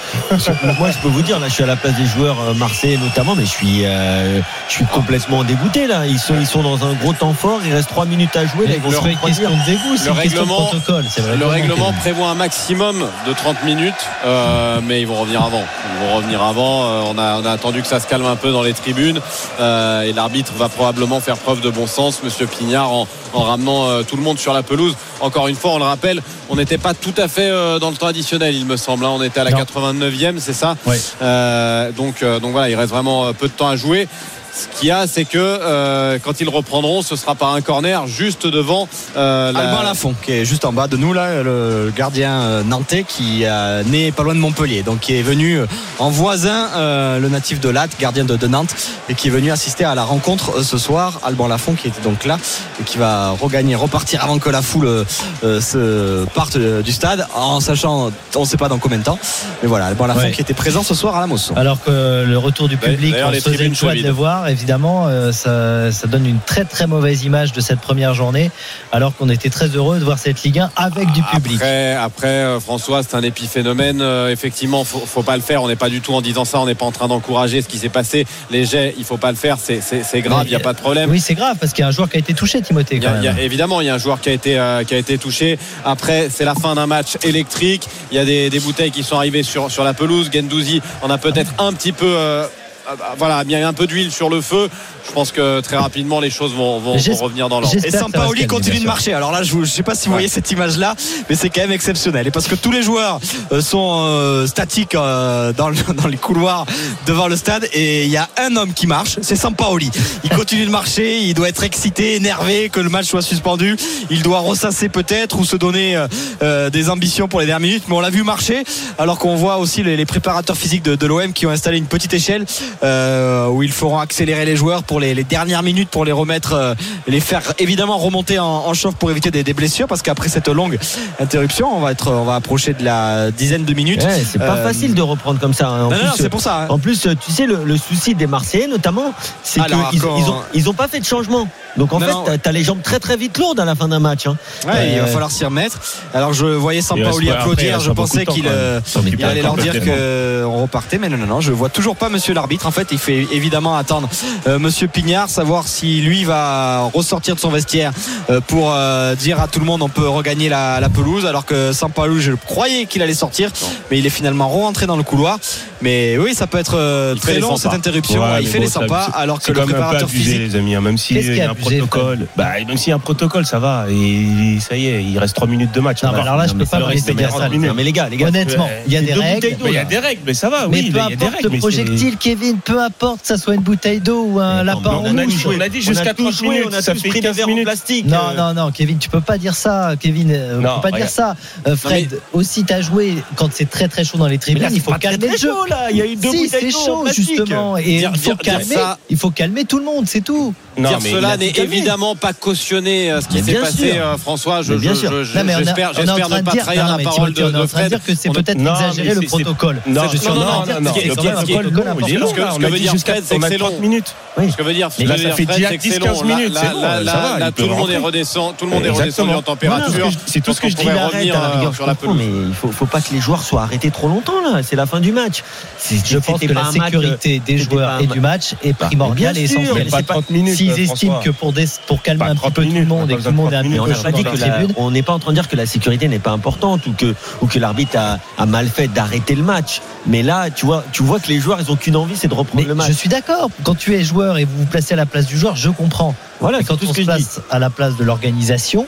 moi, je peux vous dire, là, je suis à la place des joueurs euh, marseillais notamment, mais je suis, euh, je suis complètement dégoûté là. Ils sont, ils sont dans un gros temps fort. Il reste 3 minutes à jouer. Là, ils vont C'est se pas une refroidir. question de dégoût, c'est Le règlement- protocole. c'est Le vraiment règlement prévoit un maximum de 30 minutes, euh, mais ils vont revenir avant. Ils vont revenir avant. Euh, on, a, on a attendu que ça se calme un peu dans les tribunes euh, et l'arbitre va probablement faire preuve de bon sens, Monsieur Pignard, en, en ramenant tout le monde sur la pelouse. Encore une fois, on le rappelle, on n'était pas tout à fait dans le temps additionnel, il me semble. hein. On était à la Non. 89e, c'est ça? Euh, donc, donc voilà, il reste vraiment peu de temps à jouer. Ce qu'il y a, c'est que euh, quand ils reprendront, ce sera par un corner juste devant euh, la- Alban Lafont qui est juste en bas de nous là le gardien euh, nantais qui euh, né pas loin de Montpellier donc qui est venu en voisin euh, le natif de Latte gardien de, de Nantes et qui est venu assister à la rencontre euh, ce soir Alban Lafont qui était donc là et qui va regagner repartir avant que la foule se parte du stade en sachant on ne sait pas dans combien de temps mais voilà Alban Lafont Ouais. qui était présent ce soir à la Mosson Alors que le retour du public, D'ailleurs, on se faisait une joie de le voir. Évidemment, euh, ça, ça donne une très très mauvaise image de cette première journée, alors qu'on était très heureux de voir cette Ligue 1 avec du public. Après, après euh, François, c'est un épiphénomène. Euh, effectivement, faut, faut pas le faire. On n'est pas du tout en disant ça. On n'est pas en train d'encourager ce qui s'est passé. Les jets, il faut pas le faire. C'est, grave. Il n'y a pas de problème. Oui, c'est grave parce qu'il y a un joueur qui a été touché, Timothée. Quand a- a- évidemment, il y a un joueur qui a été, euh, qui a été touché. Après, c'est la fin d'un match électrique. Il y a des, des bouteilles qui sont arrivées sur, sur la pelouse. Gendouzi en a peut-être un petit peu. euh, euh, voilà, mis un peu d'huile sur le feu. Je pense que très rapidement les choses vont, vont- vont revenir dans l'ordre. Et Sampaoli continue de marcher. Alors là, je ne sais pas si vous voyez cette image-là, mais c'est quand même exceptionnel. Et parce que tous les joueurs euh, sont euh, statiques euh, dans, le- [laughs] dans les couloirs devant le stade, et il y a un homme qui marche, c'est Sampaoli. Il continue de marcher, il doit être excité, énervé que le match soit suspendu. Il doit ressasser peut-être ou se donner euh, euh, des ambitions pour les dernières minutes. Mais on l'a vu marcher, alors qu'on voit aussi les, les préparateurs physiques de, de l'OM qui ont installé une petite échelle euh, où ils feront accélérer les joueurs pour les, les dernières minutes pour les remettre, euh, les faire évidemment remonter en, en chauffe pour éviter des, des blessures parce qu'après cette longue interruption, on va être, on va approcher de la dizaine de minutes. Ouais, c'est pas Euh, facile de reprendre comme ça. hein. En Non, plus, non, c'est pour ça. hein. En plus, euh, tu sais, le, le souci des Marseillais, notamment, c'est qu'ils quand- ils ont, ils ont pas fait de changement. Donc en Non, fait, t'as- les jambes très très vite lourdes à la fin d'un match. hein. Ouais, il va falloir s'y remettre. Alors je voyais Sampaoli après, applaudir, reste je pensais qu'il euh, allait leur dire qu'on repartait, mais non, non, non, je vois toujours pas Monsieur l'arbitre. En fait, il fait évidemment attendre euh, Monsieur Pignard, savoir si lui va ressortir de son vestiaire euh, pour euh, dire à tout le monde on peut regagner la, la pelouse, alors que Sampaoli, je croyais qu'il allait sortir, mais il est finalement rentré dans le couloir. Mais oui, ça peut être euh, Il très long cette interruption. Ouais, il mais fait bon, les sympas, alors que le peu préparateur abusé, physique. les amis. hein, Même s'il qui y a un protocole, bah, même s'il y a un protocole, ça va. Et ça y est, il reste 3 minutes de match. Non, mais alors là, je non, peux mais pas ça me reste laisser dire 40 ça. Non, mais les gars, les gars, Honnêtement, il y a des règles. Mais il y a des règles, mais ça va, Mais oui. peu il y a des importe règles. le mais projectile, Kevin, peu importe que ça soit une bouteille d'eau ou un Mais mais on a joué. On a dit jusqu'à tous 30 joué, minutes, on a ça tous fait pris des 15 verres en minutes. plastique. Non, non, non, Kevin, tu peux pas dire ça, Kevin. euh, On Non, peut pas dire ça. Euh, Fred, aussi, t'as joué quand c'est très très chaud dans les Mais tribunes. là, il faut calmer le jeu. chaud, là. Il y a eu deux Si, c'est chaud justement. Et Dire- il faut dire- dire calmer. ça- Il faut calmer tout le monde, c'est tout. Non, dire mais cela n'est évidemment pas cautionné euh, ce qui Mais s'est passé, euh, François. Mais Non, mais j'espère, ne de pas dire- trahir non, la mais parole de, on est en de train de Fred. dire que c'est peut-être Non, exagéré mais le protocole. Non, Ça, je suis non, en train non, de dire non, que c'est non, quand même un ce non, que- veut dit dire jusqu'à Fred, c'est que c'est 30 long. minutes. Ce que veut dire, Mais là, ça fait dire déjà Fred, c'est que 10, c'est 15 long. Là, minutes, là, là, là, va, là, tout le monde rentrer. est redescend, tout le monde est redescendu en température. Voilà, c'est tout ce que je dis. revenir à la euh, rigueur, sur la pelouse. mais il faut, faut pas que les joueurs soient arrêtés trop longtemps là. C'est la fin du match. Je pense que la sécurité des joueurs et du match est Bah, primordiale et essentielle. mais Pas c'est pas- 30 minutes. S'ils euh, estiment que pour, pour calmer un petit 30 peu tout le monde et que tout le monde est on n'a pas dit que on n'est pas en train de dire que la sécurité n'est pas importante ou que, ou que l'arbitre a, mal fait d'arrêter le match. Mais là, tu vois, tu vois que les joueurs, ils ont qu'une envie, c'est de reprendre Mais le match. je suis d'accord. Quand tu es joueur et vous placez à la place du joueur, je comprends. Voilà, Et quand tout on ce se que place à la place de l'organisation,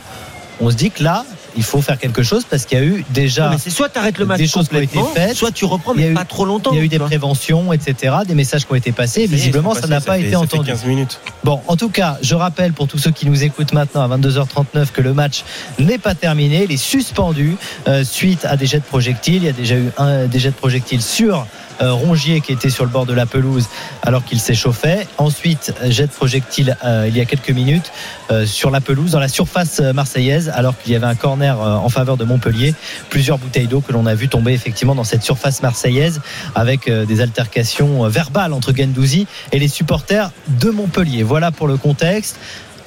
on se dit que là, il faut faire quelque chose parce qu'il y a eu déjà Non, mais c'est soit tu arrêtes le match des choses qui ont été faites, soit tu reprends, il y a mais eu- pas trop longtemps. il y a eu des préventions, etc., des messages qui ont été passés. Et visiblement, ça n'a pas été ça entendu. 15 minutes. Bon, en tout cas, je rappelle pour tous ceux qui nous écoutent maintenant à 22h39 que le match n'est pas terminé. Il est suspendu euh, suite à des jets de projectiles. Il y a déjà eu un, des jets de projectiles sur Rongier qui était sur le bord de la pelouse alors qu'il s'échauffait. Ensuite, jet de projectile euh, il y a quelques minutes euh, sur la pelouse, dans la surface euh, marseillaise, alors qu'il y avait un corner euh, en faveur de Montpellier. Plusieurs bouteilles d'eau que l'on a vu tomber effectivement dans cette surface marseillaise avec euh, des altercations euh, verbales entre Gendouzi et les supporters de Montpellier. Voilà pour le contexte.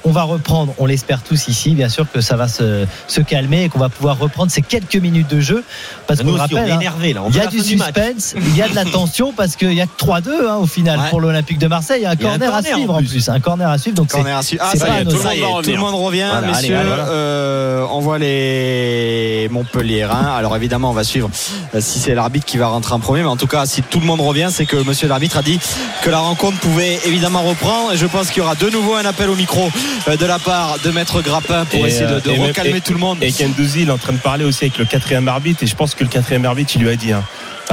On va reprendre, on l'espère tous ici, bien sûr que ça va se, se calmer et qu'on va pouvoir reprendre ces quelques minutes de jeu. Parce qu'on rappelle, est hein, énervé là. On il y a du suspense, il y a de la [laughs] tension parce qu'il y a que 3-2 hein, au final Ouais. pour l'Olympique de Marseille. Il y a un Il y a un corner, à corner, suivre en en plus. Un corner à suivre. Donc c'est Corner à suivre. Ah, c'est ça pas y est, tout le monde, tout le monde revient, Voilà, allez, messieurs. allez, voilà. Euh, on voit les Montpelliérains. Alors évidemment, on va suivre euh, si c'est l'arbitre qui va rentrer en premier. Mais en tout cas, si tout le monde revient, c'est que monsieur l'arbitre a dit que la rencontre pouvait évidemment reprendre. Et je pense qu'il y aura de nouveau un appel au micro de la part de Maître Grappin pour Et, essayer de, euh, de et même- recalmer et- tout le monde. Et Gendouzi, il est en train de parler aussi avec le quatrième arbitre. Et je pense que le quatrième arbitre, il lui a dit hein,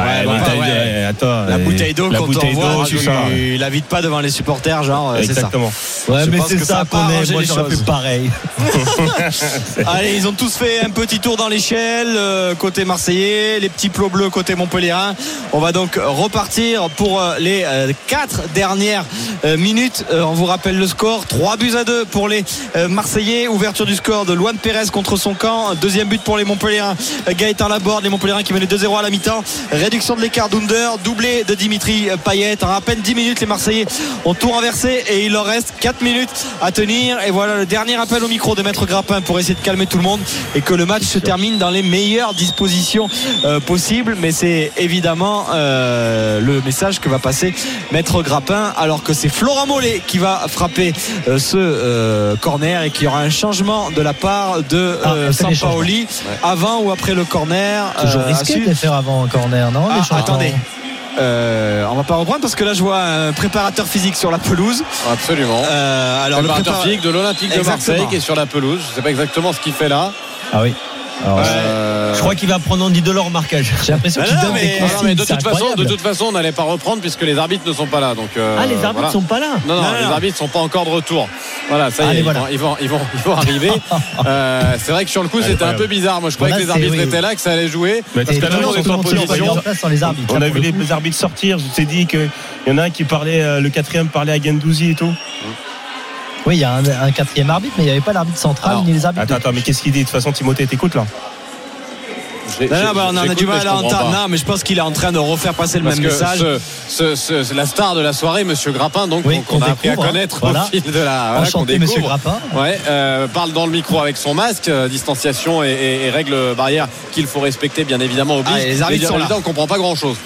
Ouais, bouteille ouais. de- ouais, attends, La euh, bouteille d'eau la qu'on bouteille t'envoie, d'eau, tu la vides pas devant les supporters, genre, euh, c'est ça. Exactement. Ouais, Je mais c'est ça qu'on est. Moi, j'aurais fait pareil. [laughs] [laughs] Allez, ils ont tous fait un petit tour dans l'échelle euh, côté marseillais, les petits plots bleus côté montpellierin. On va donc repartir pour euh, les euh, quatre dernières euh, minutes. Euh, on vous rappelle le score 3 buts à 2 pour les euh, Marseillais. Ouverture du score de Luan Pérez contre son camp. Deuxième but pour les Montpellierins. Euh, Gaëtan Laborde, les Montpellierins qui menaient 2-0 à la mi-temps. Réduction de l'écart d'Under, doublé de Dimitri Payet. En à peine 10 minutes, les Marseillais ont tout renversé et il leur reste 4 minutes à tenir. Et voilà le dernier appel au micro de Maître Grappin pour essayer de calmer tout le monde et que le match se termine dans les meilleures dispositions euh, possibles. Mais c'est évidemment euh, le message que va passer Maître Grappin alors que c'est Florent Mollet qui va frapper euh, ce corner et qu'il y aura un changement de la part de Ah, Sampaoli avant ou après le corner. Toujours risqué de faire avant un corner, non? Ah, les changements attendez. Euh, on va pas reprendre parce que là je vois un préparateur physique sur la pelouse. Absolument. Euh, alors le préparateur prépara- physique de l'Olympique de Exactement. Marseille qui est sur la pelouse. Je sais pas exactement ce qu'il fait là. Ah oui. Alors, Euh, Je crois qu'il va prendre Andy Delors au marquage. J'ai l'impression Ah qu'il donne mais- des non, non, consignes. mais de toute façon, de toute façon, on n'allait pas reprendre puisque les arbitres ne sont pas là. Donc, euh, Ah, les arbitres voilà. sont pas là. Non, non, Non, non, les non. arbitres sont pas encore de retour. Voilà, ça y Allez, est, voilà. ils, vont, ils, vont, ils, vont, ils vont arriver. [laughs] Euh, c'est vrai que sur le coup, c'était un peu bizarre. Moi, je croyais que les arbitres oui. étaient là, que ça allait jouer. Mais Parce que tout là, le on monde est en position. mis en place sans les arbitres. On a vu le les, arbitres sortir. Je t'ai dit qu'il y en a un qui parlait, le quatrième parlait à Gendouzi et tout. Oui, il y a un, un quatrième arbitre, mais il n'y avait pas l'arbitre central Alors, ni les arbitres. Attends, attends, mais qu'est-ce qu'il dit? De toute façon, Timothée, t'écoutes là? Non, non, j'ai- bah, on en a du mal à entendre. Non, mais je pense qu'il est en train de refaire passer le Parce même que message. ce, ce- ce- la star de la soirée, Monsieur Grappin, donc Oui, qu'on a appris à hein. connaître Voilà. au fil de la voilà, Enchanté, monsieur. Grappin. Ouais, euh, parle dans le micro avec son masque, euh, distanciation et, et- et règles barrières qu'il faut respecter, bien évidemment. Oblige. Ah, les arbitres sont là. on comprend pas grand chose.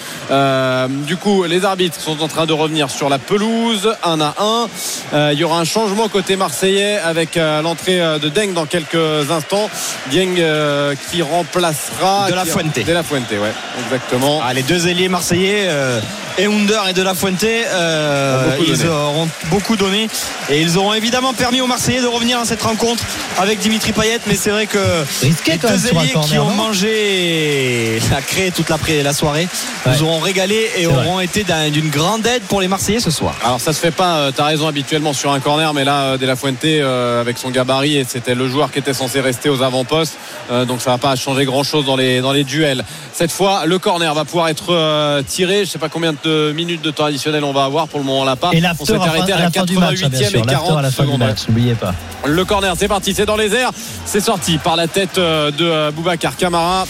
du coup, les arbitres sont en train de revenir sur la pelouse, un à un. Euh, Il y aura un changement côté marseillais avec euh, l'entrée euh, de Deng dans quelques instants. Dieng euh, qui remplacera De La Fuente. De la Fuente, ouais, exactement. Ah, les deux ailiers marseillais, euh, Eunder et De La Fuente, euh, ils donné. auront beaucoup donné et ils auront évidemment permis aux Marseillais de revenir à cette rencontre avec Dimitri Payet. Mais c'est vrai que Risqué les deux ailiers qui corner. ont mangé la crée toute la, la soirée Ouais. nous auront régalé et vrai. auront été d'un- d'une grande aide pour les Marseillais ce soir. Alors ça se fait pas, euh, t'as raison habituellement sur un corner, mais là euh, De La Fuente euh, avec son gabarit et c'était le joueur qui était censé rester aux avant-postes, euh, donc ça va pas changer grand chose dans les dans les duels. Cette fois, le corner va pouvoir être euh, tiré. Je sais pas combien de minutes de temps additionnel on va avoir pour le moment on l'a pas. Et on s'est arrêté à à la la fin du match, hein, bien 88e et sûr. L'after à 40 la fin du secondes. n'oubliez pas. Le corner, c'est parti, c'est dans les airs. C'est sorti par la tête euh, de euh, Boubacar Camara.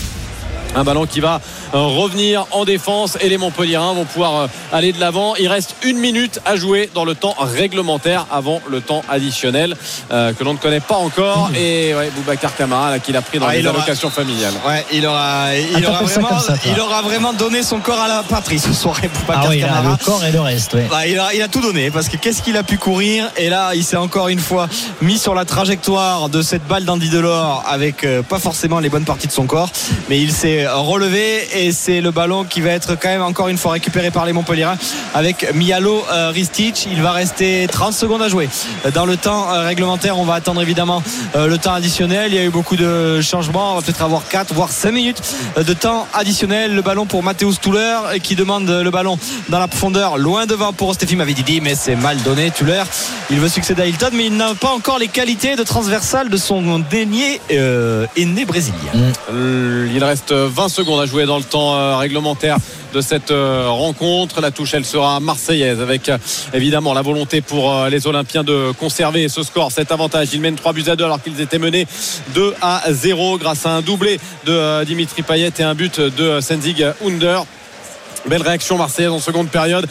Un ballon qui va euh, revenir en défense et les Montpelliérains vont pouvoir euh, aller de l'avant. Il reste une minute à jouer dans le temps réglementaire avant le temps additionnel euh, que l'on ne connaît pas encore. Et ouais, Boubacar Camara là, qui l'a pris dans Ah, les aura- allocations familiales. Ouais, il aura, il, aura vraiment, comme ça, toi. il aura vraiment donné son corps à la patrie ce soir, Boubacar Ah oui, Camara. le corps et le reste. ouais. Bah, il, a, il a tout donné parce que qu'est-ce qu'il a pu courir? Et là il s'est encore une fois mis sur la trajectoire de cette balle d'Andy Delors avec euh, pas forcément les bonnes parties de son corps mais il s'est relevé et c'est le ballon qui va être quand même encore une fois récupéré par les Montpellierins avec Mialo euh, Ristic. Il va rester 30 secondes à jouer. Dans le temps euh, réglementaire on va attendre évidemment euh, le temps additionnel. Il y a eu beaucoup de changements. On va peut-être avoir 4 voire 5 minutes euh, de temps additionnel. Le ballon pour Mathéus Tuller euh, qui demande le ballon dans la profondeur loin devant pour Stéphane Mavididi mais c'est mal donné. Tuller il veut succéder à Hilton mais il n'a pas encore les qualités de transversal de son dénier euh, aîné brésilien. Euh, Il reste 20 secondes à jouer dans le temps euh, réglementaire de cette euh, rencontre. La touche, elle sera marseillaise avec euh, évidemment la volonté pour les Olympiens de conserver ce score, cet avantage. Ils mènent 3 buts à 2 alors qu'ils étaient menés 2 à 0 grâce à un doublé de Dimitri Payet et un but de Senzig Under. Belle réaction marseillaise en seconde période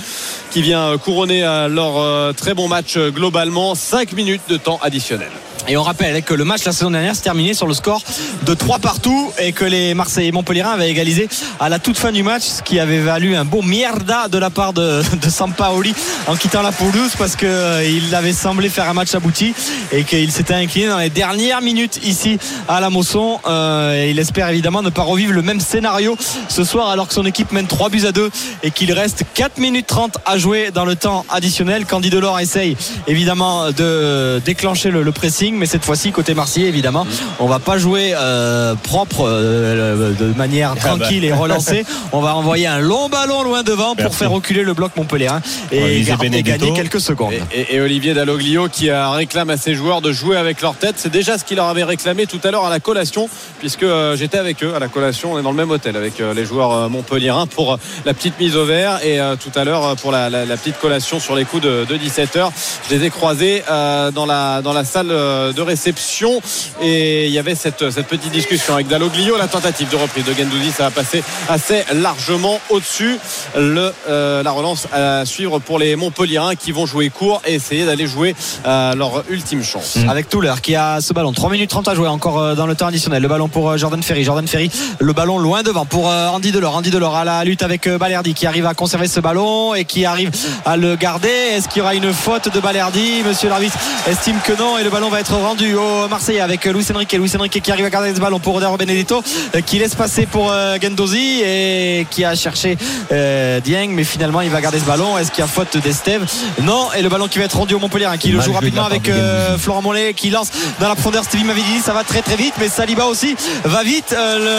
qui vient couronner leur très bon match globalement. 5 minutes de temps additionnel. Et on rappelle que le match la saison dernière s'est terminé sur le score de 3 partout et que les Marseillais et Montpellierins avaient égalisé à la toute fin du match, ce qui avait valu un beau mierda de la part de, de Sampaoli en quittant la pelouse parce qu'il avait semblé faire un match abouti et qu'il s'était incliné dans les dernières minutes ici à la Mosson. Euh, et il espère évidemment ne pas revivre le même scénario ce soir alors que son équipe mène 3 buts à 2 et qu'il reste 4 minutes 30 à jouer dans le temps additionnel. Candy Delors essaye évidemment de déclencher le, le pressing pressing, mais cette fois-ci côté Marseillais évidemment, on va pas jouer euh, propre euh, de manière Ah bah. tranquille et relancée. [laughs] On va envoyer un long ballon loin devant pour Merci. faire reculer le bloc Montpellier hein, et, Benedetto. gagner quelques secondes. Et, et- et Olivier Dalloglio qui euh, réclame à ses joueurs de jouer avec leur tête. C'est déjà ce qu'il leur avait réclamé tout à l'heure à la collation, puisque euh, j'étais avec eux à la collation. On est dans le même hôtel avec euh, les joueurs euh, montpelliérains pour euh, la petite mise au vert et euh, tout à l'heure pour la, la- la petite collation sur les coups de, 17h. Je les ai croisés euh, dans, la, dans la salle euh, de réception. Et il y avait cette, cette petite discussion avec Dalloglio. La tentative de reprise de Gendouzi, ça va passer assez largement au-dessus. Le, euh, la relance à suivre pour les Montpelliérains qui vont jouer court et essayer d'aller jouer euh, leur ultime chance. Avec Touler qui a ce ballon. 3 minutes 30 à jouer encore euh, dans le temps additionnel. Le ballon pour euh, Jordan Ferry. Jordan Ferry le ballon loin devant pour euh, Andy Delors. Andy Delors à la lutte avec euh, Balerdi qui arrive à conserver ce ballon et qui arrive à le garder. Est-ce qu'il y aura une faute de Balerdi? Monsieur l'arbitre estime que non et le ballon va être rendu au Marseillais avec Luis Enrique Luis Enrique qui arrive à garder ce ballon pour Dario Benedetto euh, qui laisse passer pour euh, Gendozi et qui a cherché euh, Dieng mais finalement il va garder ce ballon est-ce qu'il y a faute d'Esteve non et le ballon qui va être rendu au Montpellier hein, qui le joue rapidement avec. Florent Mollet qui lance dans la profondeur Stevie Mavididi ça va très très vite mais Saliba aussi va vite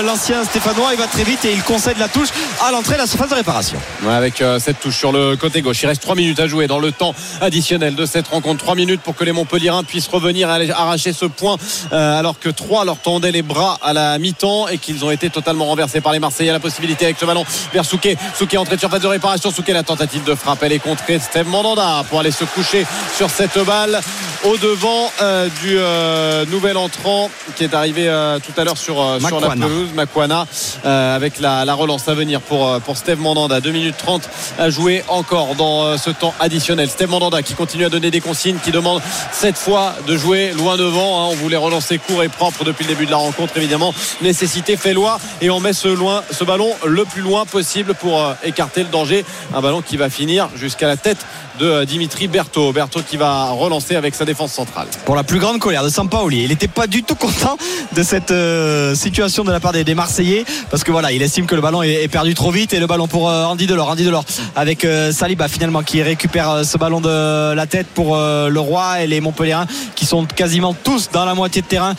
l'ancien Stéphanois il va très vite et il concède la touche à l'entrée de la surface de réparation Ouais, avec cette touche sur le côté gauche. Il reste 3 minutes à jouer dans le temps additionnel de cette rencontre. 3 minutes pour que les Montpelliérains puissent revenir et arracher ce point euh, alors que 3 leur tendaient les bras à la mi-temps et qu'ils ont été totalement renversés par les Marseillais. La possibilité avec ce ballon vers Souquet. Souquet entrée de surface de réparation. Souquet la tentative de frappe. Elle est contrée Steve Mandanda pour aller se coucher sur cette balle au devant euh, du euh, nouvel entrant qui est arrivé euh, tout à l'heure sur, euh, sur la pelouse. Makwana euh, avec la, la relance à venir pour, pour Steve Mandanda 2 minutes 30 à jouer encore dans ce temps additionnel Steve Mandanda qui continue à donner des consignes qui demande cette fois de jouer loin devant hein. on voulait relancer court et propre depuis le début de la rencontre évidemment nécessité fait loi et on met ce, loin, ce ballon le plus loin possible pour euh, écarter le danger un ballon qui va finir jusqu'à la tête euh, Dimitri Berthaud. Berthaud qui va relancer avec sa défense centrale. Pour la plus grande colère de Sampaoli. Il n'était pas du tout content de cette euh, situation de la part des, Marseillais. Parce que voilà, il estime que le ballon est, perdu trop vite. Et le ballon pour euh, Andy Delors, Andy Delors avec Saliba finalement qui récupère ce ballon de la tête pour le Roi et les Montpelliérains qui sont quasiment tous dans la moitié de terrain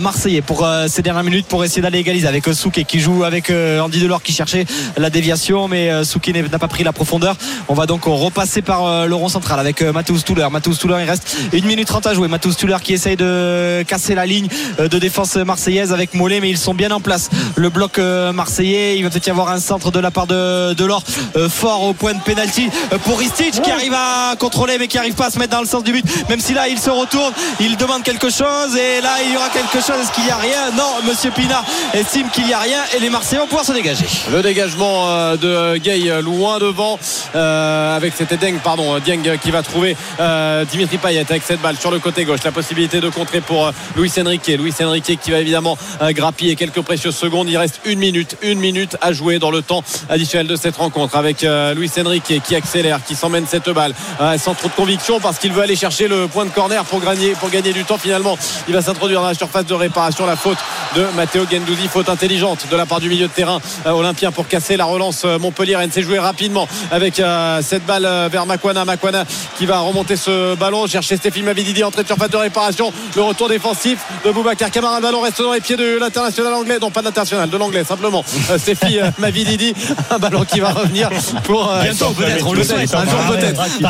marseillais pour ces dernières minutes pour essayer d'aller égaliser avec Souquet qui joue avec Andy Delors qui cherchait la déviation. Mais Souquet n'a pas pris la profondeur. On va donc repasser par euh, le rond central avec euh, Mathéus Touler. Mathéus Touler, il reste 1 minute 30 à jouer. Mathéus Touler qui essaye de casser la ligne euh, de défense marseillaise avec Mollet, mais ils sont bien en place. Le bloc marseillais, il va peut-être y avoir un centre de la part de, de l'or fort au point de pénalty pour Ristich qui arrive à contrôler mais qui arrive pas à se mettre dans le sens du but. Même si là il se retourne, il demande quelque chose et là il y aura quelque chose. Est-ce qu'il y a rien? Non, Monsieur Pina estime qu'il y a rien et les Marseillais vont pouvoir se dégager. Le dégagement de Gay loin devant avec c'était Deng pardon Dieng qui va trouver euh, Dimitri Payet avec cette balle sur le côté gauche. La possibilité de contrer pour euh, Luis Enrique. Luis Enrique qui va évidemment euh, grappiller quelques précieuses secondes. Il reste une minute une minute à jouer dans le temps additionnel de cette rencontre avec Luis Enrique qui accélère qui s'emmène cette balle sans trop de conviction parce qu'il veut aller chercher le point de corner pour gagner pour gagner du temps. Finalement il va s'introduire dans la surface de réparation. La faute de Matteo Gendouzi. Faute intelligente de la part du milieu de terrain olympien pour casser la relance Montpellier. S'est joué rapidement avec cette balle vers Makwana Makwana qui va remonter ce ballon chercher Stéphane Mavididi entrée de surface de réparation le retour défensif de Boubacar Camara. Le ballon reste dans les pieds de l'international anglais. Non pas de l'international de l'anglais simplement. [laughs] Euh, Stéphane euh, Mavididi un ballon qui va revenir pour euh, Bientôt, peut-être, on le peut-être, souhaite. un jour peut-être. Tu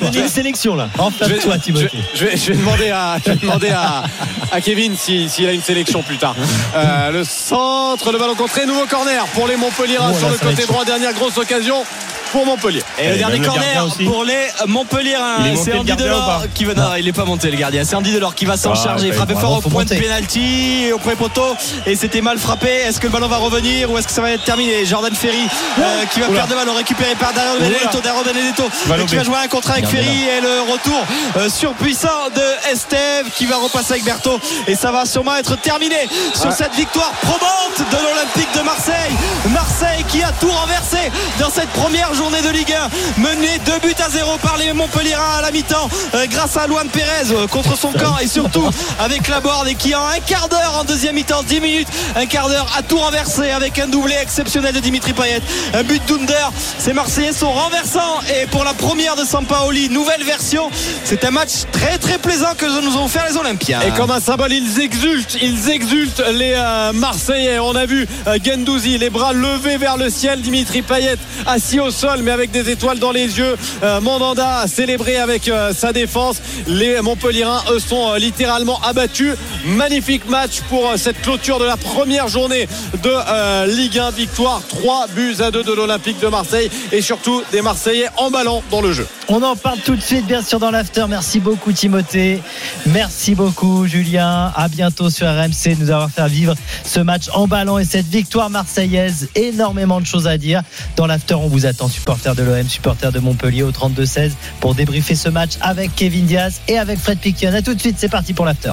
donné une sélection là. je vais, Enflamme-toi, je, vais- je vais demander à, je vais demander à, à Kevin si- s'il a une sélection plus tard. Euh, le centre, le ballon contré, nouveau corner pour les Montpelliérains Oh, sur le côté droit. Dernière grosse occasion pour Montpellier. Et le Et dernier le corner pour les Montpellier. Il est monté, C'est le Andy gardien, Delors qui va. Non, il n'est pas monté le gardien. C'est Andy Delors qui va s'en Ah, charger. ouais, Frapper fort au point de pénalty, au premier poteau. Et c'était mal frappé. Est-ce que le ballon va revenir ou est-ce que ça va être terminé? Jordan Ferry euh, qui va Oula. perdre le ballon récupéré par Dario Benedetto. Dario Benedetto euh, qui va jouer un contrat avec Ferry et le retour euh, surpuissant de Esteve qui va repasser avec Berthaud. Et ça va sûrement être terminé sur cette victoire probante de l'Olympique de Marseille. Marseille qui a tout renversé dans cette première journée de Ligue 1, mené 2 buts à 0 par les Montpellierins à la mi-temps, euh, grâce à Luan Pérez euh, contre son camp et surtout avec la Borde et qui en un quart d'heure en deuxième mi-temps, 10 minutes, un quart d'heure à tout renverser avec un doublé exceptionnel de Dimitri Payet, un but d'Under. Ces Marseillais sont renversants et pour la première de Sampaoli, nouvelle version, c'est un match très très plaisant que nous ont fait les Olympiens. Et comme un symbole, ils exultent, ils exultent les euh, Marseillais. On a vu euh, Gendouzi, les bras levés vers le ciel, Dimitri Payet assis au sol, mais avec des étoiles dans les yeux. Euh, Mandanda a célébré avec euh, sa défense. Les Montpellierins, eux, sont euh, littéralement abattus. Magnifique match pour cette clôture de la première journée de Ligue 1. Victoire 3 buts à 2 de l'Olympique de Marseille et surtout des Marseillais en ballon dans le jeu. On en parle tout de suite, bien sûr, dans l'after. Merci beaucoup, Timothée. Merci beaucoup, Julien. À bientôt sur RMC, nous avoir fait vivre ce match en ballon et cette victoire marseillaise. Énormément de choses à dire. Dans l'after, on vous attend, supporters de l'OM, supporters de Montpellier au 32-16 pour débriefer ce match avec Kevin Diaz et avec Fred Piquion. À tout de suite, c'est parti pour l'after.